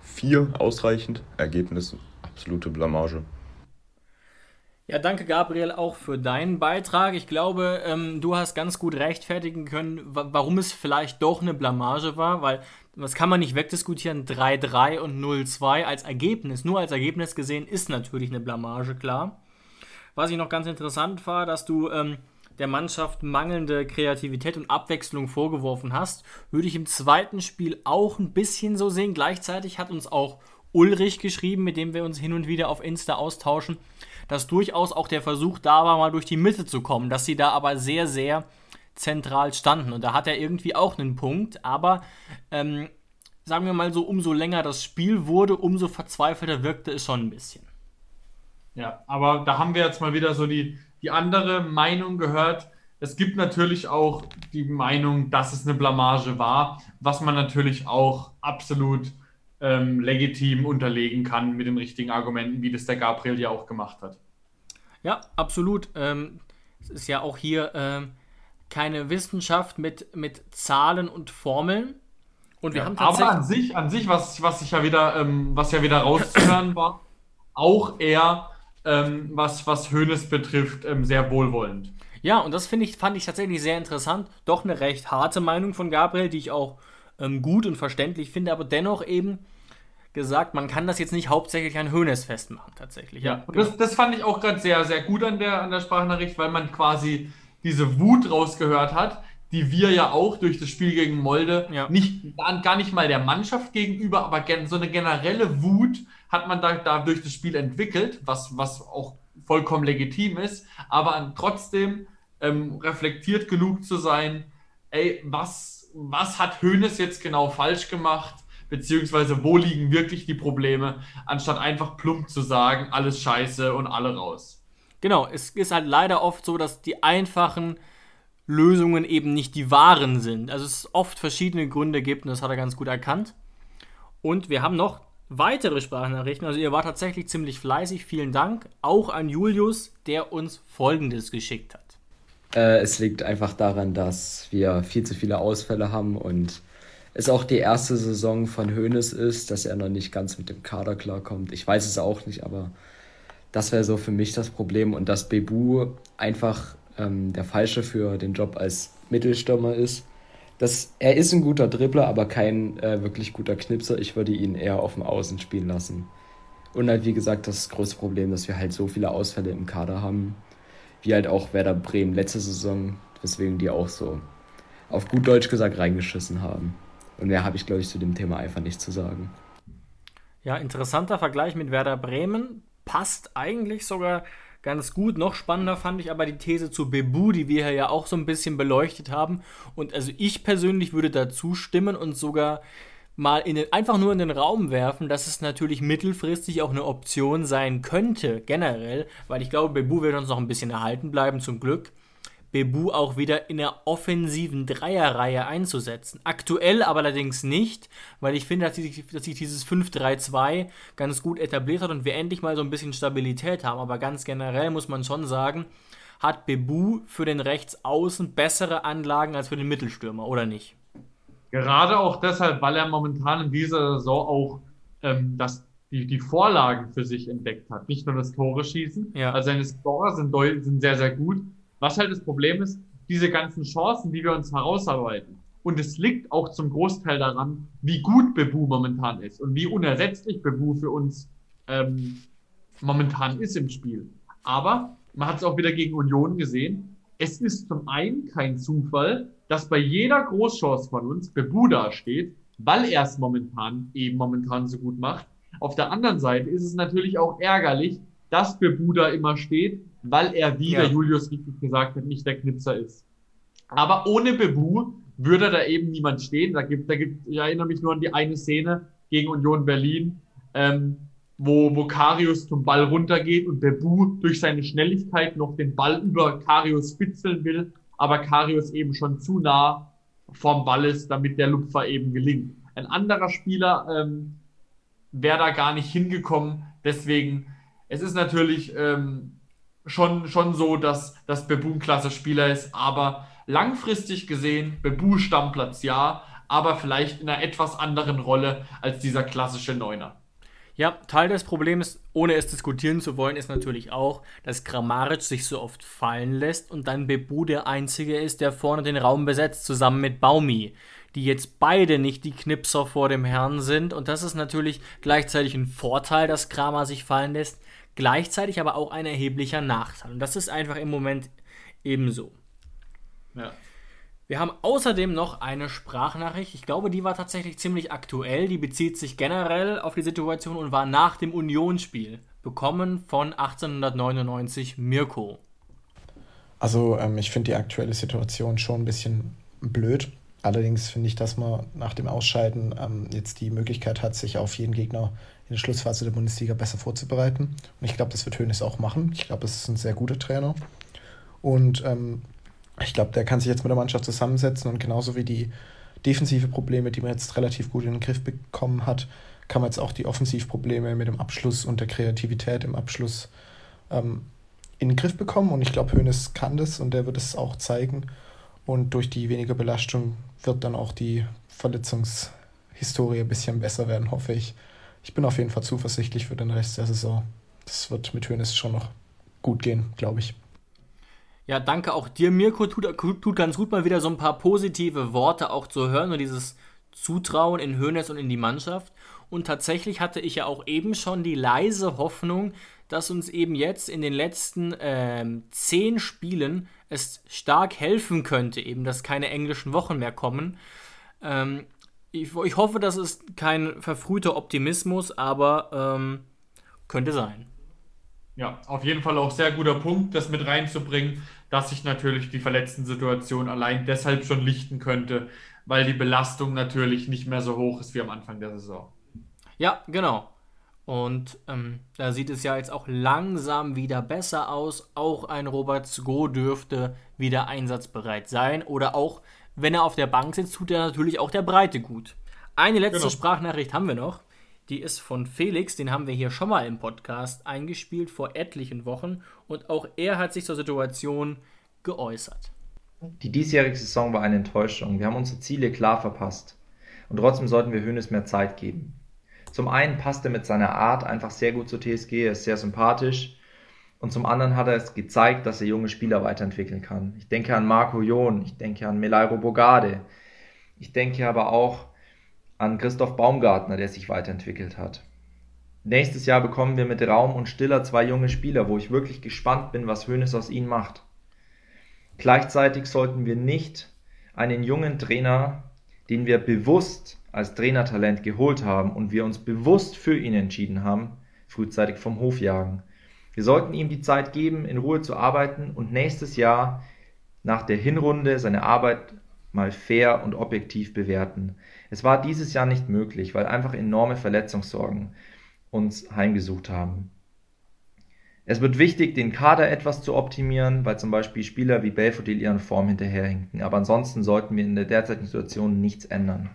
4 ausreichend. Ergebnis absolute Blamage. Ja, danke Gabriel auch für deinen Beitrag. Ich glaube, ähm, du hast ganz gut rechtfertigen können, warum es vielleicht doch eine Blamage war, weil das kann man nicht wegdiskutieren. 3-3 und 0-2 als Ergebnis, nur als Ergebnis gesehen, ist natürlich eine Blamage, klar. Was ich noch ganz interessant war, dass du ähm, der Mannschaft mangelnde Kreativität und Abwechslung vorgeworfen hast, würde ich im zweiten Spiel auch ein bisschen so sehen. Gleichzeitig hat uns auch Ulrich geschrieben, mit dem wir uns hin und wieder auf Insta austauschen, dass durchaus auch der Versuch da war, mal durch die Mitte zu kommen, dass sie da aber sehr, sehr zentral standen. Und da hat er irgendwie auch einen Punkt, aber ähm, sagen wir mal so, umso länger das Spiel wurde, umso verzweifelter wirkte es schon ein bisschen. Ja, aber da haben wir jetzt mal wieder so die, die andere Meinung gehört. Es gibt natürlich auch die Meinung, dass es eine Blamage war, was man natürlich auch absolut ähm, legitim unterlegen kann mit den richtigen Argumenten, wie das der Gabriel ja auch gemacht hat. Ja, absolut. Ähm, es ist ja auch hier ähm, keine Wissenschaft mit, mit Zahlen und Formeln. Und wir ja, haben tatsächlich. Aber an sich, an sich, was, was ich ja wieder, ähm, was ja wieder rauszuhören war, auch eher, ähm, was, was Hönes betrifft, ähm, sehr wohlwollend. Ja, und das ich, fand ich tatsächlich sehr interessant. Doch eine recht harte Meinung von Gabriel, die ich auch ähm, gut und verständlich finde, aber dennoch eben gesagt, man kann das jetzt nicht hauptsächlich an Hönes festmachen, tatsächlich. Ja, und genau. das, das fand ich auch gerade sehr, sehr gut an der, an der Sprachnachricht, weil man quasi diese Wut rausgehört hat, die wir ja auch durch das Spiel gegen Molde ja. nicht, gar nicht mal der Mannschaft gegenüber, aber so eine generelle Wut hat man da, da durch das Spiel entwickelt, was, was auch vollkommen legitim ist, aber trotzdem ähm, reflektiert genug zu sein, ey, was, was hat Hoeneß jetzt genau falsch gemacht? Beziehungsweise wo liegen wirklich die Probleme, anstatt einfach plump zu sagen, alles scheiße und alle raus. Genau, es ist halt leider oft so, dass die einfachen Lösungen eben nicht die wahren sind. Also es oft verschiedene Gründe gibt und das hat er ganz gut erkannt. Und wir haben noch weitere Sprachnachrichten. Also ihr wart tatsächlich ziemlich fleißig. Vielen Dank. Auch an Julius, der uns Folgendes geschickt hat. Äh, es liegt einfach daran, dass wir viel zu viele Ausfälle haben und es auch die erste Saison von Hoeneß ist, dass er noch nicht ganz mit dem Kader klarkommt. Ich weiß es auch nicht, aber das wäre so für mich das Problem und dass Bebu einfach ähm, der Falsche für den Job als Mittelstürmer ist. Das, er ist ein guter Dribbler, aber kein äh, wirklich guter Knipser. Ich würde ihn eher auf dem Außen spielen lassen. Und halt, wie gesagt, das große Problem, dass wir halt so viele Ausfälle im Kader haben, wie halt auch Werder Bremen letzte Saison, weswegen die auch so auf gut Deutsch gesagt reingeschissen haben. Und mehr habe ich, glaube ich, zu dem Thema einfach nicht zu sagen. Ja, interessanter Vergleich mit Werder Bremen. Passt eigentlich sogar ganz gut. Noch spannender fand ich aber die These zu Bebu, die wir ja auch so ein bisschen beleuchtet haben. Und also ich persönlich würde dazu stimmen und sogar mal in den, einfach nur in den Raum werfen, dass es natürlich mittelfristig auch eine Option sein könnte, generell, weil ich glaube, Bebu wird uns noch ein bisschen erhalten bleiben, zum Glück. Bebu auch wieder in der offensiven Dreierreihe einzusetzen. Aktuell aber allerdings nicht, weil ich finde, dass sich, dass sich dieses 5-3-2 ganz gut etabliert hat und wir endlich mal so ein bisschen Stabilität haben. Aber ganz generell muss man schon sagen, hat Bebu für den Rechtsaußen bessere Anlagen als für den Mittelstürmer, oder nicht? Gerade auch deshalb, weil er momentan in dieser Saison auch ähm, das, die, die Vorlagen für sich entdeckt hat. Nicht nur das Tore schießen. Ja. Also seine Scorer sind, sind sehr, sehr gut was halt das Problem ist, diese ganzen Chancen, die wir uns herausarbeiten. Und es liegt auch zum Großteil daran, wie gut Bebu momentan ist und wie unersetzlich Bebu für uns ähm, momentan ist im Spiel. Aber man hat es auch wieder gegen Union gesehen. Es ist zum einen kein Zufall, dass bei jeder Großchance von uns Bebu da steht, weil er es momentan eben momentan so gut macht. Auf der anderen Seite ist es natürlich auch ärgerlich, dass Bebu da immer steht, weil er, wie ja. der Julius richtig gesagt hat, nicht der Knipser ist. Aber ohne Bebu würde da eben niemand stehen. Da gibt, da gibt, ich erinnere mich nur an die eine Szene gegen Union Berlin, ähm, wo, wo Karius zum Ball runtergeht und Bebu durch seine Schnelligkeit noch den Ball über Karius spitzeln will, aber Karius eben schon zu nah vorm Ball ist, damit der Lupfer eben gelingt. Ein anderer Spieler ähm, wäre da gar nicht hingekommen. Deswegen, es ist natürlich ähm, schon, schon so, dass, dass Bebu ein klasse Spieler ist, aber langfristig gesehen, Bebu Stammplatz ja, aber vielleicht in einer etwas anderen Rolle als dieser klassische Neuner. Ja, Teil des Problems, ohne es diskutieren zu wollen, ist natürlich auch, dass Kramaric sich so oft fallen lässt und dann Bebu der Einzige ist, der vorne den Raum besetzt, zusammen mit Baumi, die jetzt beide nicht die Knipser vor dem Herrn sind. Und das ist natürlich gleichzeitig ein Vorteil, dass Kramer sich fallen lässt, gleichzeitig aber auch ein erheblicher Nachteil. Und das ist einfach im Moment ebenso. Ja. Wir haben außerdem noch eine Sprachnachricht. Ich glaube, die war tatsächlich ziemlich aktuell. Die bezieht sich generell auf die Situation und war nach dem Unionsspiel. Bekommen von 1899 Mirko. Also, ähm, ich finde die aktuelle Situation schon ein bisschen blöd. Allerdings finde ich, dass man nach dem Ausscheiden ähm, jetzt die Möglichkeit hat, sich auf jeden Gegner in der Schlussphase der Bundesliga besser vorzubereiten. Und ich glaube, das wird Hönes auch machen. Ich glaube, es ist ein sehr guter Trainer. Und ähm, ich glaube, der kann sich jetzt mit der Mannschaft zusammensetzen und genauso wie die defensive Probleme, die man jetzt relativ gut in den Griff bekommen hat, kann man jetzt auch die Offensivprobleme mit dem Abschluss und der Kreativität im Abschluss ähm, in den Griff bekommen. Und ich glaube, Hoeneß kann das und der wird es auch zeigen. Und durch die weniger Belastung wird dann auch die Verletzungshistorie ein bisschen besser werden, hoffe ich. Ich bin auf jeden Fall zuversichtlich für den Rest der Saison. Das wird mit Hoeneß schon noch gut gehen, glaube ich. Ja, danke auch dir, Mirko. Tut, tut ganz gut, mal wieder so ein paar positive Worte auch zu hören und dieses Zutrauen in Hoeneß und in die Mannschaft. Und tatsächlich hatte ich ja auch eben schon die leise Hoffnung, dass uns eben jetzt in den letzten ähm, zehn Spielen es stark helfen könnte, eben, dass keine englischen Wochen mehr kommen. Ähm, ich, ich, hoffe, das ist kein verfrühter Optimismus, aber ähm, könnte sein. Ja, auf jeden Fall auch sehr guter Punkt, das mit reinzubringen, dass sich natürlich die verletzten Situation allein deshalb schon lichten könnte, weil die Belastung natürlich nicht mehr so hoch ist wie am Anfang der Saison. Ja, genau. Und ähm, da sieht es ja jetzt auch langsam wieder besser aus. Auch ein Robert Sko dürfte wieder einsatzbereit sein. Oder auch, wenn er auf der Bank sitzt, tut er natürlich auch der Breite gut. Eine letzte genau. Sprachnachricht haben wir noch. Die ist von Felix, den haben wir hier schon mal im Podcast eingespielt vor etlichen Wochen. Und auch er hat sich zur Situation geäußert. Die diesjährige Saison war eine Enttäuschung. Wir haben unsere Ziele klar verpasst. Und trotzdem sollten wir Hönes mehr Zeit geben. Zum einen passt er mit seiner Art einfach sehr gut zur TSG, er ist sehr sympathisch. Und zum anderen hat er es gezeigt, dass er junge Spieler weiterentwickeln kann. Ich denke an Marco John, ich denke an Melairo Bogade. Ich denke aber auch an Christoph Baumgartner, der sich weiterentwickelt hat. Nächstes Jahr bekommen wir mit Raum und Stiller zwei junge Spieler, wo ich wirklich gespannt bin, was Hönes aus ihnen macht. Gleichzeitig sollten wir nicht einen jungen Trainer, den wir bewusst als Trainertalent geholt haben und wir uns bewusst für ihn entschieden haben, frühzeitig vom Hof jagen. Wir sollten ihm die Zeit geben, in Ruhe zu arbeiten und nächstes Jahr nach der Hinrunde seine Arbeit mal fair und objektiv bewerten. Es war dieses Jahr nicht möglich, weil einfach enorme Verletzungssorgen uns heimgesucht haben. Es wird wichtig, den Kader etwas zu optimieren, weil zum Beispiel Spieler wie Belfodil ihren Form hinterherhinken. Aber ansonsten sollten wir in der derzeitigen Situation nichts ändern.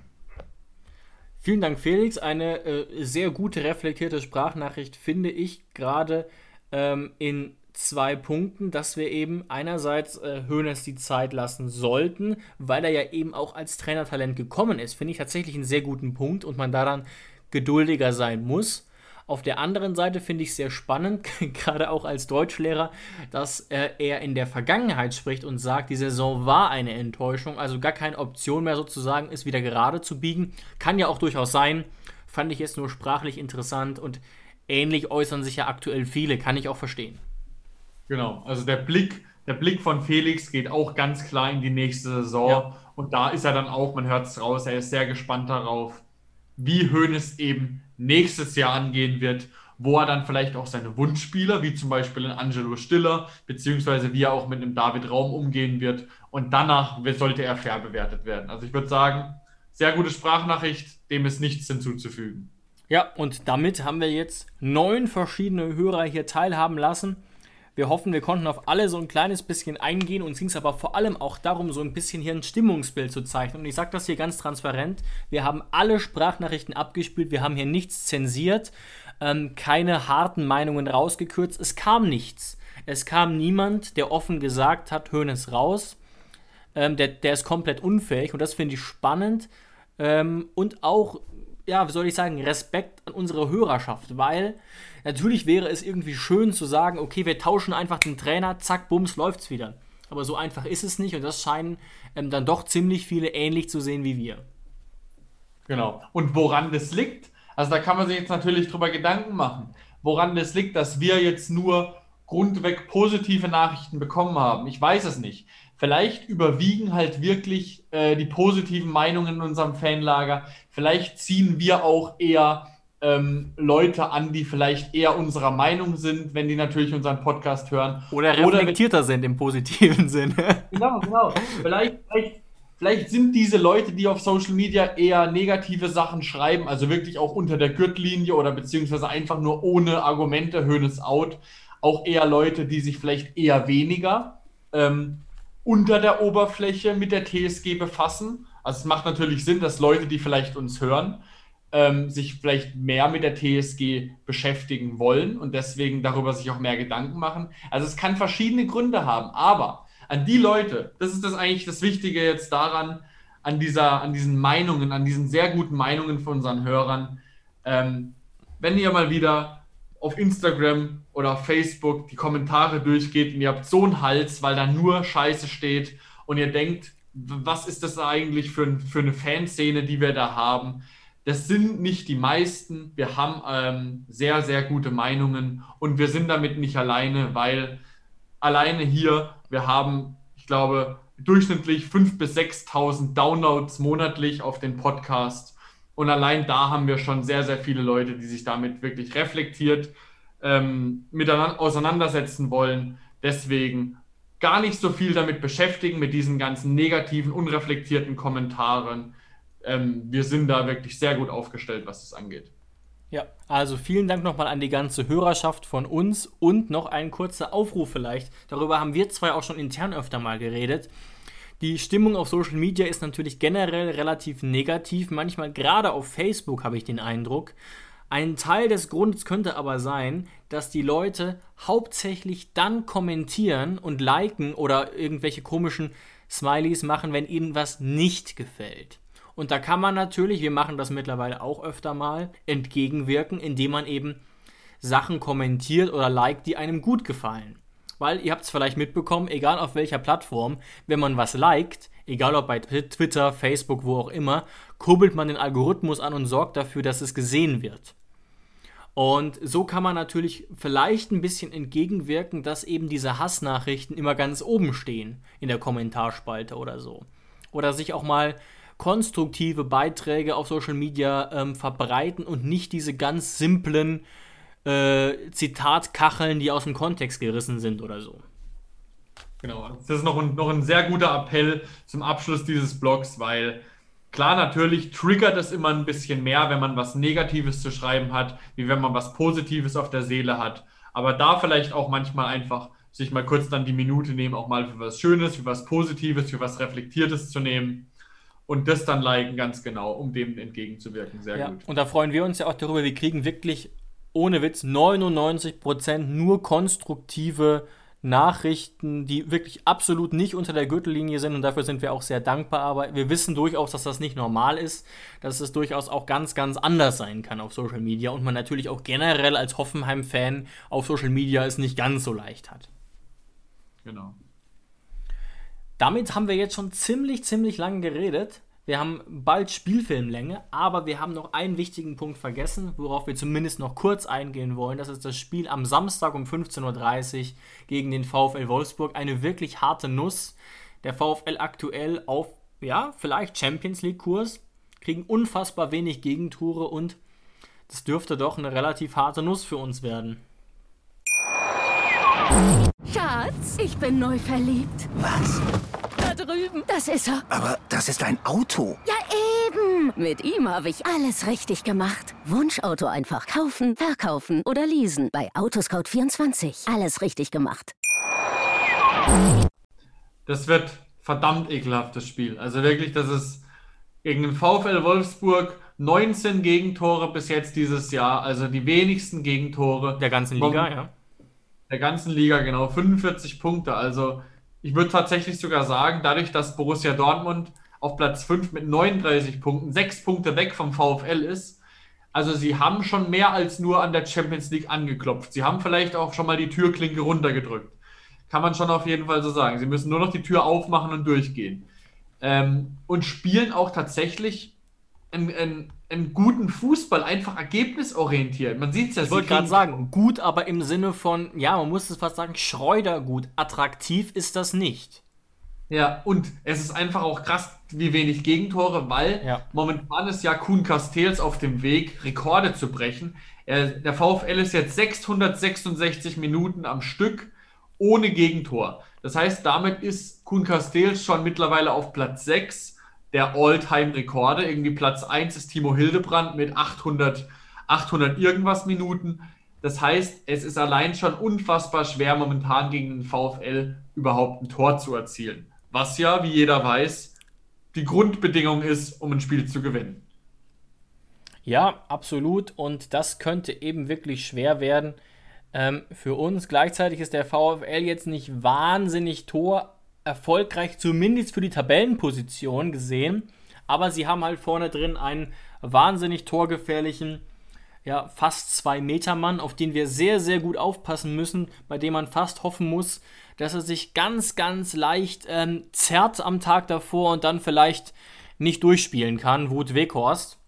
Vielen Dank, Felix. Eine äh, sehr gute, reflektierte Sprachnachricht finde ich gerade ähm, in zwei Punkten, dass wir eben einerseits äh, Hoeneß die Zeit lassen sollten, weil er ja eben auch als Trainertalent gekommen ist. Finde ich tatsächlich einen sehr guten Punkt und man daran geduldiger sein muss. Auf der anderen Seite finde ich sehr spannend, gerade auch als Deutschlehrer, dass er, er in der Vergangenheit spricht und sagt, die Saison war eine Enttäuschung, also gar keine Option mehr sozusagen, ist wieder gerade zu biegen. Kann ja auch durchaus sein. Fand ich jetzt nur sprachlich interessant und ähnlich äußern sich ja aktuell viele, kann ich auch verstehen. Genau, also der Blick, der Blick von Felix geht auch ganz klar in die nächste Saison. Ja. Und da ist er dann auch, man hört es raus, er ist sehr gespannt darauf, wie Hoeneß eben nächstes Jahr angehen wird, wo er dann vielleicht auch seine Wunschspieler, wie zum Beispiel ein Angelo Stiller, beziehungsweise wie er auch mit einem David Raum umgehen wird. Und danach sollte er fair bewertet werden. Also ich würde sagen, sehr gute Sprachnachricht, dem ist nichts hinzuzufügen. Ja, und damit haben wir jetzt neun verschiedene Hörer hier teilhaben lassen. Wir hoffen, wir konnten auf alle so ein kleines bisschen eingehen. Uns ging es aber vor allem auch darum, so ein bisschen hier ein Stimmungsbild zu zeichnen. Und ich sage das hier ganz transparent. Wir haben alle Sprachnachrichten abgespielt. Wir haben hier nichts zensiert, ähm, keine harten Meinungen rausgekürzt. Es kam nichts. Es kam niemand, der offen gesagt hat, Hönes raus. Ähm, der, der ist komplett unfähig. Und das finde ich spannend. Ähm, und auch ja, wie soll ich sagen, Respekt an unsere Hörerschaft, weil natürlich wäre es irgendwie schön zu sagen, okay, wir tauschen einfach den Trainer, zack, bums, läuft's wieder. Aber so einfach ist es nicht und das scheinen ähm, dann doch ziemlich viele ähnlich zu sehen wie wir. Genau. Und woran das liegt, also da kann man sich jetzt natürlich drüber Gedanken machen, woran das liegt, dass wir jetzt nur grundweg positive Nachrichten bekommen haben. Ich weiß es nicht vielleicht überwiegen halt wirklich äh, die positiven Meinungen in unserem Fanlager. Vielleicht ziehen wir auch eher ähm, Leute an, die vielleicht eher unserer Meinung sind, wenn die natürlich unseren Podcast hören. Oder reflektierter Oder sind im positiven Sinne. Genau, genau. Vielleicht, vielleicht, vielleicht sind diese Leute, die auf Social Media eher negative Sachen schreiben, also wirklich auch unter der Gürtellinie oder beziehungsweise einfach nur ohne Argumente, Höhnes out, auch eher Leute, die sich vielleicht eher weniger ähm, unter der Oberfläche mit der TSG befassen. Also es macht natürlich Sinn, dass Leute, die vielleicht uns hören, ähm, sich vielleicht mehr mit der TSG beschäftigen wollen und deswegen darüber sich auch mehr Gedanken machen. Also es kann verschiedene Gründe haben, aber an die Leute, das ist das eigentlich das Wichtige jetzt daran, an, dieser, an diesen Meinungen, an diesen sehr guten Meinungen von unseren Hörern, ähm, wenn ihr mal wieder auf Instagram oder auf Facebook die Kommentare durchgeht und ihr habt so einen Hals, weil da nur Scheiße steht und ihr denkt, was ist das eigentlich für, für eine Fanszene, die wir da haben? Das sind nicht die meisten. Wir haben ähm, sehr, sehr gute Meinungen und wir sind damit nicht alleine, weil alleine hier, wir haben, ich glaube, durchschnittlich 5.000 bis 6.000 Downloads monatlich auf den Podcast. Und allein da haben wir schon sehr, sehr viele Leute, die sich damit wirklich reflektiert ähm, miteinander auseinandersetzen wollen. Deswegen gar nicht so viel damit beschäftigen, mit diesen ganzen negativen, unreflektierten Kommentaren. Ähm, wir sind da wirklich sehr gut aufgestellt, was das angeht. Ja, also vielen Dank nochmal an die ganze Hörerschaft von uns und noch ein kurzer Aufruf vielleicht. Darüber haben wir zwei auch schon intern öfter mal geredet. Die Stimmung auf Social Media ist natürlich generell relativ negativ, manchmal gerade auf Facebook habe ich den Eindruck. Ein Teil des Grunds könnte aber sein, dass die Leute hauptsächlich dann kommentieren und liken oder irgendwelche komischen Smileys machen, wenn ihnen was nicht gefällt. Und da kann man natürlich, wir machen das mittlerweile auch öfter mal, entgegenwirken, indem man eben Sachen kommentiert oder liked, die einem gut gefallen. Weil ihr habt es vielleicht mitbekommen, egal auf welcher Plattform, wenn man was liked, egal ob bei Twitter, Facebook, wo auch immer, kurbelt man den Algorithmus an und sorgt dafür, dass es gesehen wird. Und so kann man natürlich vielleicht ein bisschen entgegenwirken, dass eben diese Hassnachrichten immer ganz oben stehen in der Kommentarspalte oder so. Oder sich auch mal konstruktive Beiträge auf Social Media ähm, verbreiten und nicht diese ganz simplen äh, Zitatkacheln, die aus dem Kontext gerissen sind oder so. Genau, das ist noch ein, noch ein sehr guter Appell zum Abschluss dieses Blogs, weil klar, natürlich triggert es immer ein bisschen mehr, wenn man was Negatives zu schreiben hat, wie wenn man was Positives auf der Seele hat. Aber da vielleicht auch manchmal einfach sich mal kurz dann die Minute nehmen, auch mal für was Schönes, für was Positives, für was Reflektiertes zu nehmen und das dann liken ganz genau, um dem entgegenzuwirken. Sehr ja, gut. Und da freuen wir uns ja auch darüber, wir kriegen wirklich ohne Witz 99% nur konstruktive Nachrichten, die wirklich absolut nicht unter der Gürtellinie sind und dafür sind wir auch sehr dankbar. Aber wir wissen durchaus, dass das nicht normal ist, dass es durchaus auch ganz, ganz anders sein kann auf Social Media und man natürlich auch generell als Hoffenheim-Fan auf Social Media es nicht ganz so leicht hat. Genau. Damit haben wir jetzt schon ziemlich, ziemlich lange geredet. Wir haben bald Spielfilmlänge, aber wir haben noch einen wichtigen Punkt vergessen, worauf wir zumindest noch kurz eingehen wollen. Das ist das Spiel am Samstag um 15.30 Uhr gegen den VfL Wolfsburg. Eine wirklich harte Nuss. Der VfL aktuell auf, ja, vielleicht Champions League-Kurs, kriegen unfassbar wenig Gegentore und das dürfte doch eine relativ harte Nuss für uns werden. Schatz, ich bin neu verliebt. Was? Drüben. Das ist er. Aber das ist ein Auto. Ja, eben. Mit ihm habe ich alles richtig gemacht. Wunschauto einfach kaufen, verkaufen oder leasen. Bei Autoscout24. Alles richtig gemacht. Das wird verdammt ekelhaftes Spiel. Also wirklich, das ist gegen den VfL Wolfsburg 19 Gegentore bis jetzt dieses Jahr. Also die wenigsten Gegentore. Der ganzen Liga, ja. Der ganzen Liga, genau. 45 Punkte. Also ich würde tatsächlich sogar sagen, dadurch, dass Borussia Dortmund auf Platz 5 mit 39 Punkten, 6 Punkte weg vom VfL ist, also sie haben schon mehr als nur an der Champions League angeklopft. Sie haben vielleicht auch schon mal die Türklinke runtergedrückt. Kann man schon auf jeden Fall so sagen. Sie müssen nur noch die Tür aufmachen und durchgehen. Ähm, und spielen auch tatsächlich einen, einen, einen, guten Fußball, einfach ergebnisorientiert. Man sieht es ja. Ich wollte gerade sagen, gut, aber im Sinne von, ja, man muss es fast sagen, Schreuder gut. Attraktiv ist das nicht. Ja, und es ist einfach auch krass, wie wenig Gegentore, weil ja. momentan ist ja Kuhn Castells auf dem Weg, Rekorde zu brechen. Er, der VfL ist jetzt 666 Minuten am Stück ohne Gegentor. Das heißt, damit ist Kuhn Castells schon mittlerweile auf Platz 6 der All-Time-Rekorde. Irgendwie Platz 1 ist Timo Hildebrand mit 800, 800 irgendwas Minuten. Das heißt, es ist allein schon unfassbar schwer, momentan gegen den VfL überhaupt ein Tor zu erzielen. Was ja, wie jeder weiß, die Grundbedingung ist, um ein Spiel zu gewinnen. Ja, absolut. Und das könnte eben wirklich schwer werden ähm, für uns. Gleichzeitig ist der VfL jetzt nicht wahnsinnig torerfolgreich, zumindest für die Tabellenposition gesehen. Aber sie haben halt vorne drin einen wahnsinnig torgefährlichen, ja, fast zwei Meter Mann, auf den wir sehr, sehr gut aufpassen müssen, bei dem man fast hoffen muss, dass er sich ganz, ganz leicht ähm, zerrt am Tag davor und dann vielleicht nicht durchspielen kann. Wut Weghorst.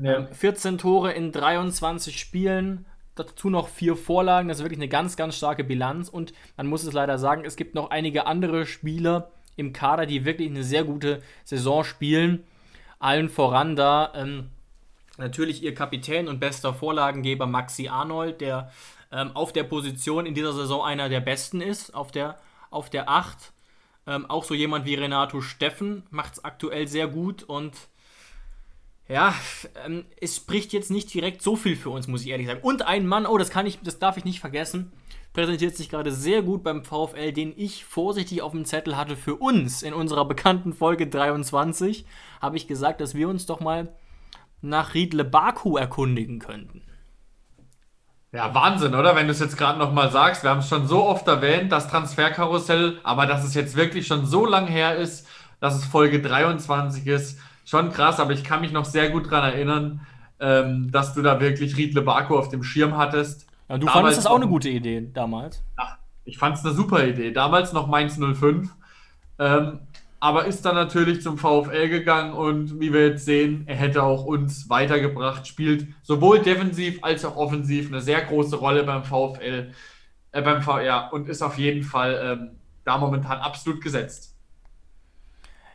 Ja. 14 ähm, Tore in 23 Spielen, dazu noch vier Vorlagen. Das ist wirklich eine ganz, ganz starke Bilanz. Und man muss es leider sagen, es gibt noch einige andere Spieler im Kader, die wirklich eine sehr gute Saison spielen. Allen voran da ähm, natürlich ihr Kapitän und bester Vorlagengeber Maxi Arnold, der ähm, auf der Position in dieser Saison einer der besten ist, auf der, auf der 8. Ähm, auch so jemand wie Renato Steffen macht es aktuell sehr gut und ja, ähm, es spricht jetzt nicht direkt so viel für uns, muss ich ehrlich sagen. Und ein Mann, oh, das kann ich, das darf ich nicht vergessen, präsentiert sich gerade sehr gut beim VfL, den ich vorsichtig auf dem Zettel hatte für uns in unserer bekannten Folge 23. Habe ich gesagt, dass wir uns doch mal nach Riedle Baku erkundigen könnten. Ja, Wahnsinn, oder? Wenn du es jetzt gerade nochmal sagst, wir haben es schon so oft erwähnt, das Transferkarussell, aber dass es jetzt wirklich schon so lang her ist, dass es Folge 23 ist, schon krass, aber ich kann mich noch sehr gut daran erinnern, ähm, dass du da wirklich Riedle Baku auf dem Schirm hattest. Ja, du damals fandest das auch eine gute Idee damals. Ach, ich fand es eine super Idee. Damals noch Mainz 05. Ähm, aber ist dann natürlich zum VfL gegangen und wie wir jetzt sehen, er hätte auch uns weitergebracht, spielt sowohl defensiv als auch offensiv eine sehr große Rolle beim VfL, äh, beim VR und ist auf jeden Fall ähm, da momentan absolut gesetzt.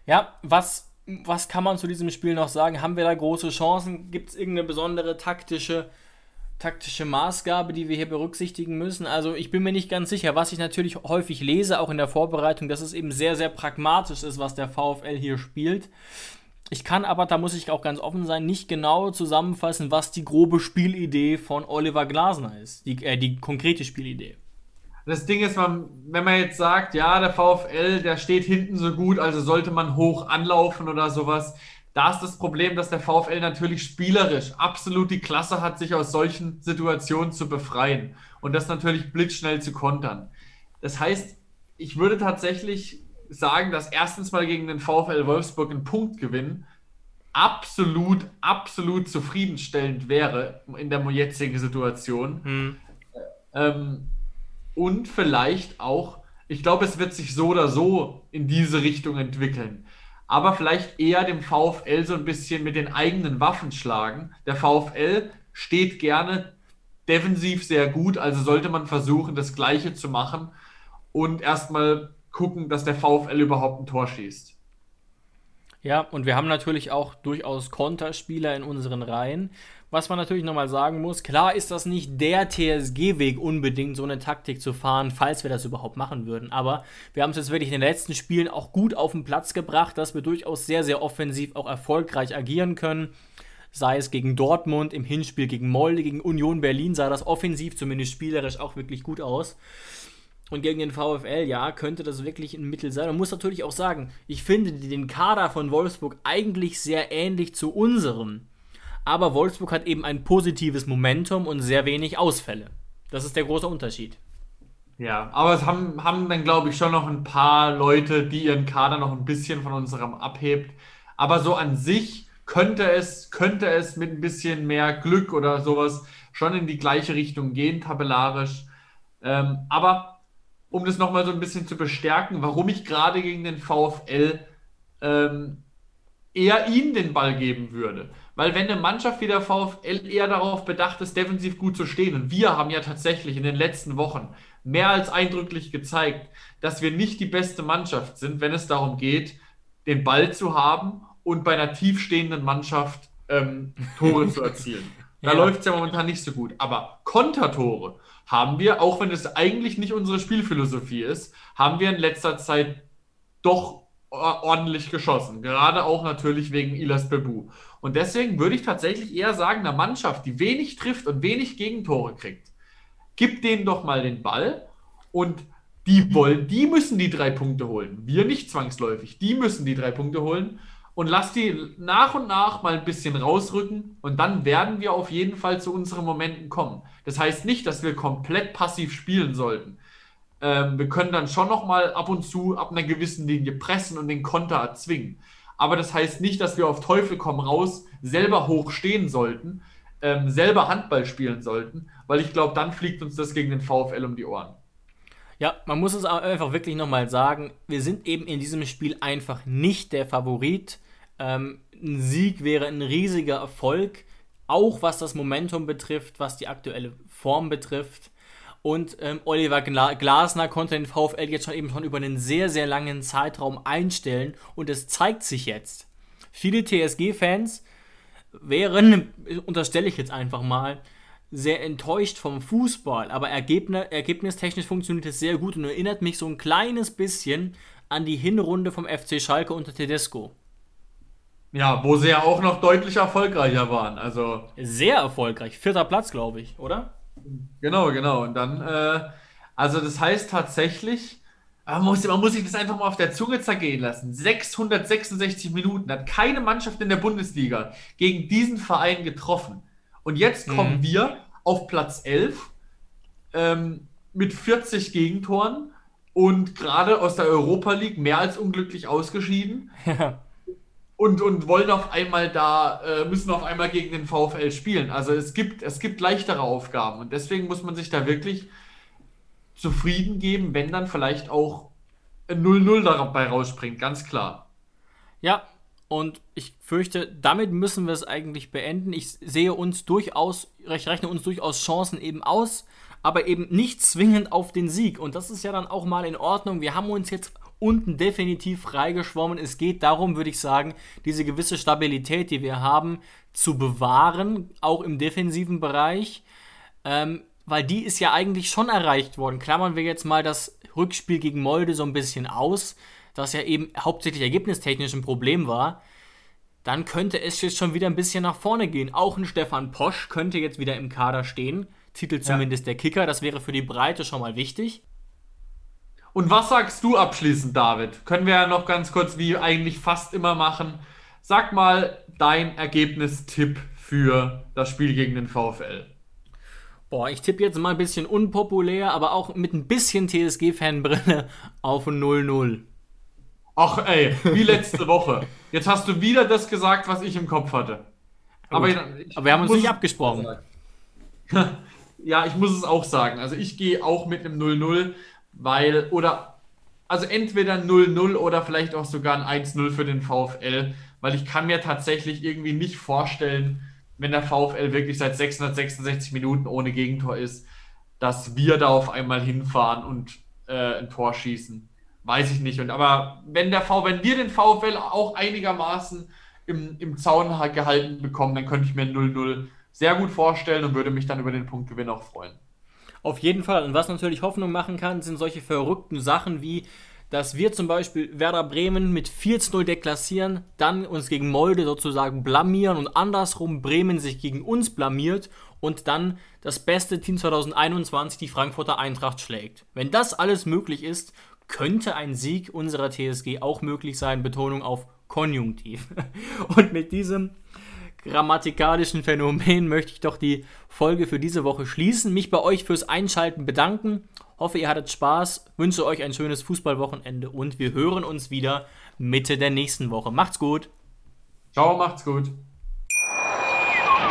Ja, was, was kann man zu diesem Spiel noch sagen? Haben wir da große Chancen? Gibt es irgendeine besondere taktische taktische Maßgabe, die wir hier berücksichtigen müssen. Also ich bin mir nicht ganz sicher, was ich natürlich häufig lese, auch in der Vorbereitung, dass es eben sehr, sehr pragmatisch ist, was der VfL hier spielt. Ich kann aber, da muss ich auch ganz offen sein, nicht genau zusammenfassen, was die grobe Spielidee von Oliver Glasner ist. Die, äh, die konkrete Spielidee. Das Ding ist, man, wenn man jetzt sagt, ja, der VfL, der steht hinten so gut, also sollte man hoch anlaufen oder sowas, da ist das Problem, dass der VfL natürlich spielerisch absolut die Klasse hat, sich aus solchen Situationen zu befreien und das natürlich blitzschnell zu kontern. Das heißt, ich würde tatsächlich sagen, dass erstens mal gegen den VfL Wolfsburg ein Punktgewinn absolut, absolut zufriedenstellend wäre in der jetzigen Situation. Hm. Ähm, und vielleicht auch, ich glaube, es wird sich so oder so in diese Richtung entwickeln aber vielleicht eher dem VfL so ein bisschen mit den eigenen Waffen schlagen. Der VfL steht gerne defensiv sehr gut, also sollte man versuchen, das Gleiche zu machen und erstmal gucken, dass der VfL überhaupt ein Tor schießt. Ja, und wir haben natürlich auch durchaus Konterspieler in unseren Reihen. Was man natürlich nochmal sagen muss, klar ist das nicht der TSG-Weg unbedingt, so eine Taktik zu fahren, falls wir das überhaupt machen würden. Aber wir haben es jetzt wirklich in den letzten Spielen auch gut auf den Platz gebracht, dass wir durchaus sehr, sehr offensiv auch erfolgreich agieren können. Sei es gegen Dortmund, im Hinspiel gegen Molde, gegen Union Berlin sah das offensiv zumindest spielerisch auch wirklich gut aus. Und gegen den VfL, ja, könnte das wirklich ein Mittel sein. Man muss natürlich auch sagen, ich finde den Kader von Wolfsburg eigentlich sehr ähnlich zu unserem. Aber Wolfsburg hat eben ein positives Momentum und sehr wenig Ausfälle. Das ist der große Unterschied. Ja, aber es haben, haben dann, glaube ich, schon noch ein paar Leute, die ihren Kader noch ein bisschen von unserem abhebt. Aber so an sich könnte es, könnte es mit ein bisschen mehr Glück oder sowas schon in die gleiche Richtung gehen, tabellarisch. Ähm, aber um das nochmal so ein bisschen zu bestärken, warum ich gerade gegen den VfL ähm, eher ihm den Ball geben würde. Weil wenn eine Mannschaft wie der VfL eher darauf bedacht ist, defensiv gut zu stehen, und wir haben ja tatsächlich in den letzten Wochen mehr als eindrücklich gezeigt, dass wir nicht die beste Mannschaft sind, wenn es darum geht, den Ball zu haben und bei einer tiefstehenden Mannschaft ähm, Tore zu erzielen. Da ja. läuft es ja momentan nicht so gut. Aber Kontertore haben wir, auch wenn es eigentlich nicht unsere Spielphilosophie ist, haben wir in letzter Zeit doch ordentlich geschossen. Gerade auch natürlich wegen Ilas Bebu. Und deswegen würde ich tatsächlich eher sagen, eine Mannschaft, die wenig trifft und wenig Gegentore kriegt, gib denen doch mal den Ball und Die wollen, die müssen die drei Punkte holen. Wir nicht zwangsläufig. Die müssen die drei Punkte holen. Und lass die nach und nach mal ein bisschen rausrücken und dann werden wir auf jeden Fall zu unseren Momenten kommen. Das heißt nicht, dass wir komplett passiv spielen sollten. Ähm, wir können dann schon noch mal ab und zu ab einer gewissen Linie pressen und den Konter erzwingen. Aber das heißt nicht, dass wir auf Teufel komm raus selber hoch stehen sollten, ähm, selber Handball spielen sollten, weil ich glaube, dann fliegt uns das gegen den VfL um die Ohren. Ja, man muss es einfach wirklich nochmal sagen, wir sind eben in diesem Spiel einfach nicht der Favorit. Ähm, ein Sieg wäre ein riesiger Erfolg, auch was das Momentum betrifft, was die aktuelle Form betrifft. Und ähm, Oliver Glasner konnte den VfL jetzt schon eben schon über einen sehr, sehr langen Zeitraum einstellen und es zeigt sich jetzt. Viele TSG-Fans wären, unterstelle ich jetzt einfach mal, sehr enttäuscht vom Fußball, aber Ergebnis, ergebnistechnisch funktioniert es sehr gut und erinnert mich so ein kleines bisschen an die Hinrunde vom FC Schalke unter Tedesco. Ja, wo sie ja auch noch deutlich erfolgreicher waren. Also sehr erfolgreich, vierter Platz, glaube ich, oder? Genau, genau. Und dann, äh, also das heißt tatsächlich, man muss, man muss sich das einfach mal auf der Zunge zergehen lassen. 666 Minuten hat keine Mannschaft in der Bundesliga gegen diesen Verein getroffen. Und jetzt kommen mhm. wir auf Platz 11 ähm, mit 40 Gegentoren und gerade aus der Europa League mehr als unglücklich ausgeschieden. Ja. Und, und wollen auf einmal da, äh, müssen auf einmal gegen den VfL spielen. Also es gibt, es gibt leichtere Aufgaben und deswegen muss man sich da wirklich zufrieden geben, wenn dann vielleicht auch ein 0-0 dabei rausspringt, ganz klar. Ja, und ich fürchte, damit müssen wir es eigentlich beenden. Ich sehe uns durchaus, ich rechne uns durchaus Chancen eben aus, aber eben nicht zwingend auf den Sieg. Und das ist ja dann auch mal in Ordnung. Wir haben uns jetzt unten definitiv freigeschwommen. Es geht darum, würde ich sagen, diese gewisse Stabilität, die wir haben, zu bewahren, auch im defensiven Bereich. Ähm, weil die ist ja eigentlich schon erreicht worden. Klammern wir jetzt mal das Rückspiel gegen Molde so ein bisschen aus das ja eben hauptsächlich ergebnistechnisch ein Problem war, dann könnte es jetzt schon wieder ein bisschen nach vorne gehen. Auch ein Stefan Posch könnte jetzt wieder im Kader stehen. Titel zumindest ja. der Kicker. Das wäre für die Breite schon mal wichtig. Und was sagst du abschließend, David? Können wir ja noch ganz kurz, wie eigentlich fast immer machen. Sag mal dein Ergebnistipp für das Spiel gegen den VfL. Boah, ich tippe jetzt mal ein bisschen unpopulär, aber auch mit ein bisschen TSG-Fanbrille auf 0-0. Ach ey, wie letzte Woche. Jetzt hast du wieder das gesagt, was ich im Kopf hatte. Aber, ich, Aber wir haben uns nicht abgesprochen. ja, ich muss es auch sagen. Also ich gehe auch mit einem 0-0, weil, oder, also entweder 0-0 oder vielleicht auch sogar ein 1-0 für den VfL, weil ich kann mir tatsächlich irgendwie nicht vorstellen, wenn der VfL wirklich seit 666 Minuten ohne Gegentor ist, dass wir da auf einmal hinfahren und äh, ein Tor schießen weiß ich nicht. Und aber wenn der V, wenn wir den VfL auch einigermaßen im, im Zaun gehalten bekommen, dann könnte ich mir 0-0 sehr gut vorstellen und würde mich dann über den Punktgewinn auch freuen. Auf jeden Fall. Und was natürlich Hoffnung machen kann, sind solche verrückten Sachen wie, dass wir zum Beispiel Werder Bremen mit 4-0 deklassieren, dann uns gegen Molde sozusagen blamieren und andersrum Bremen sich gegen uns blamiert und dann das beste Team 2021, die Frankfurter Eintracht, schlägt. Wenn das alles möglich ist, könnte ein Sieg unserer TSG auch möglich sein. Betonung auf Konjunktiv. Und mit diesem grammatikalischen Phänomen möchte ich doch die Folge für diese Woche schließen. Mich bei euch fürs Einschalten bedanken. Hoffe, ihr hattet Spaß. Wünsche euch ein schönes Fußballwochenende und wir hören uns wieder Mitte der nächsten Woche. Macht's gut. Ciao, macht's gut.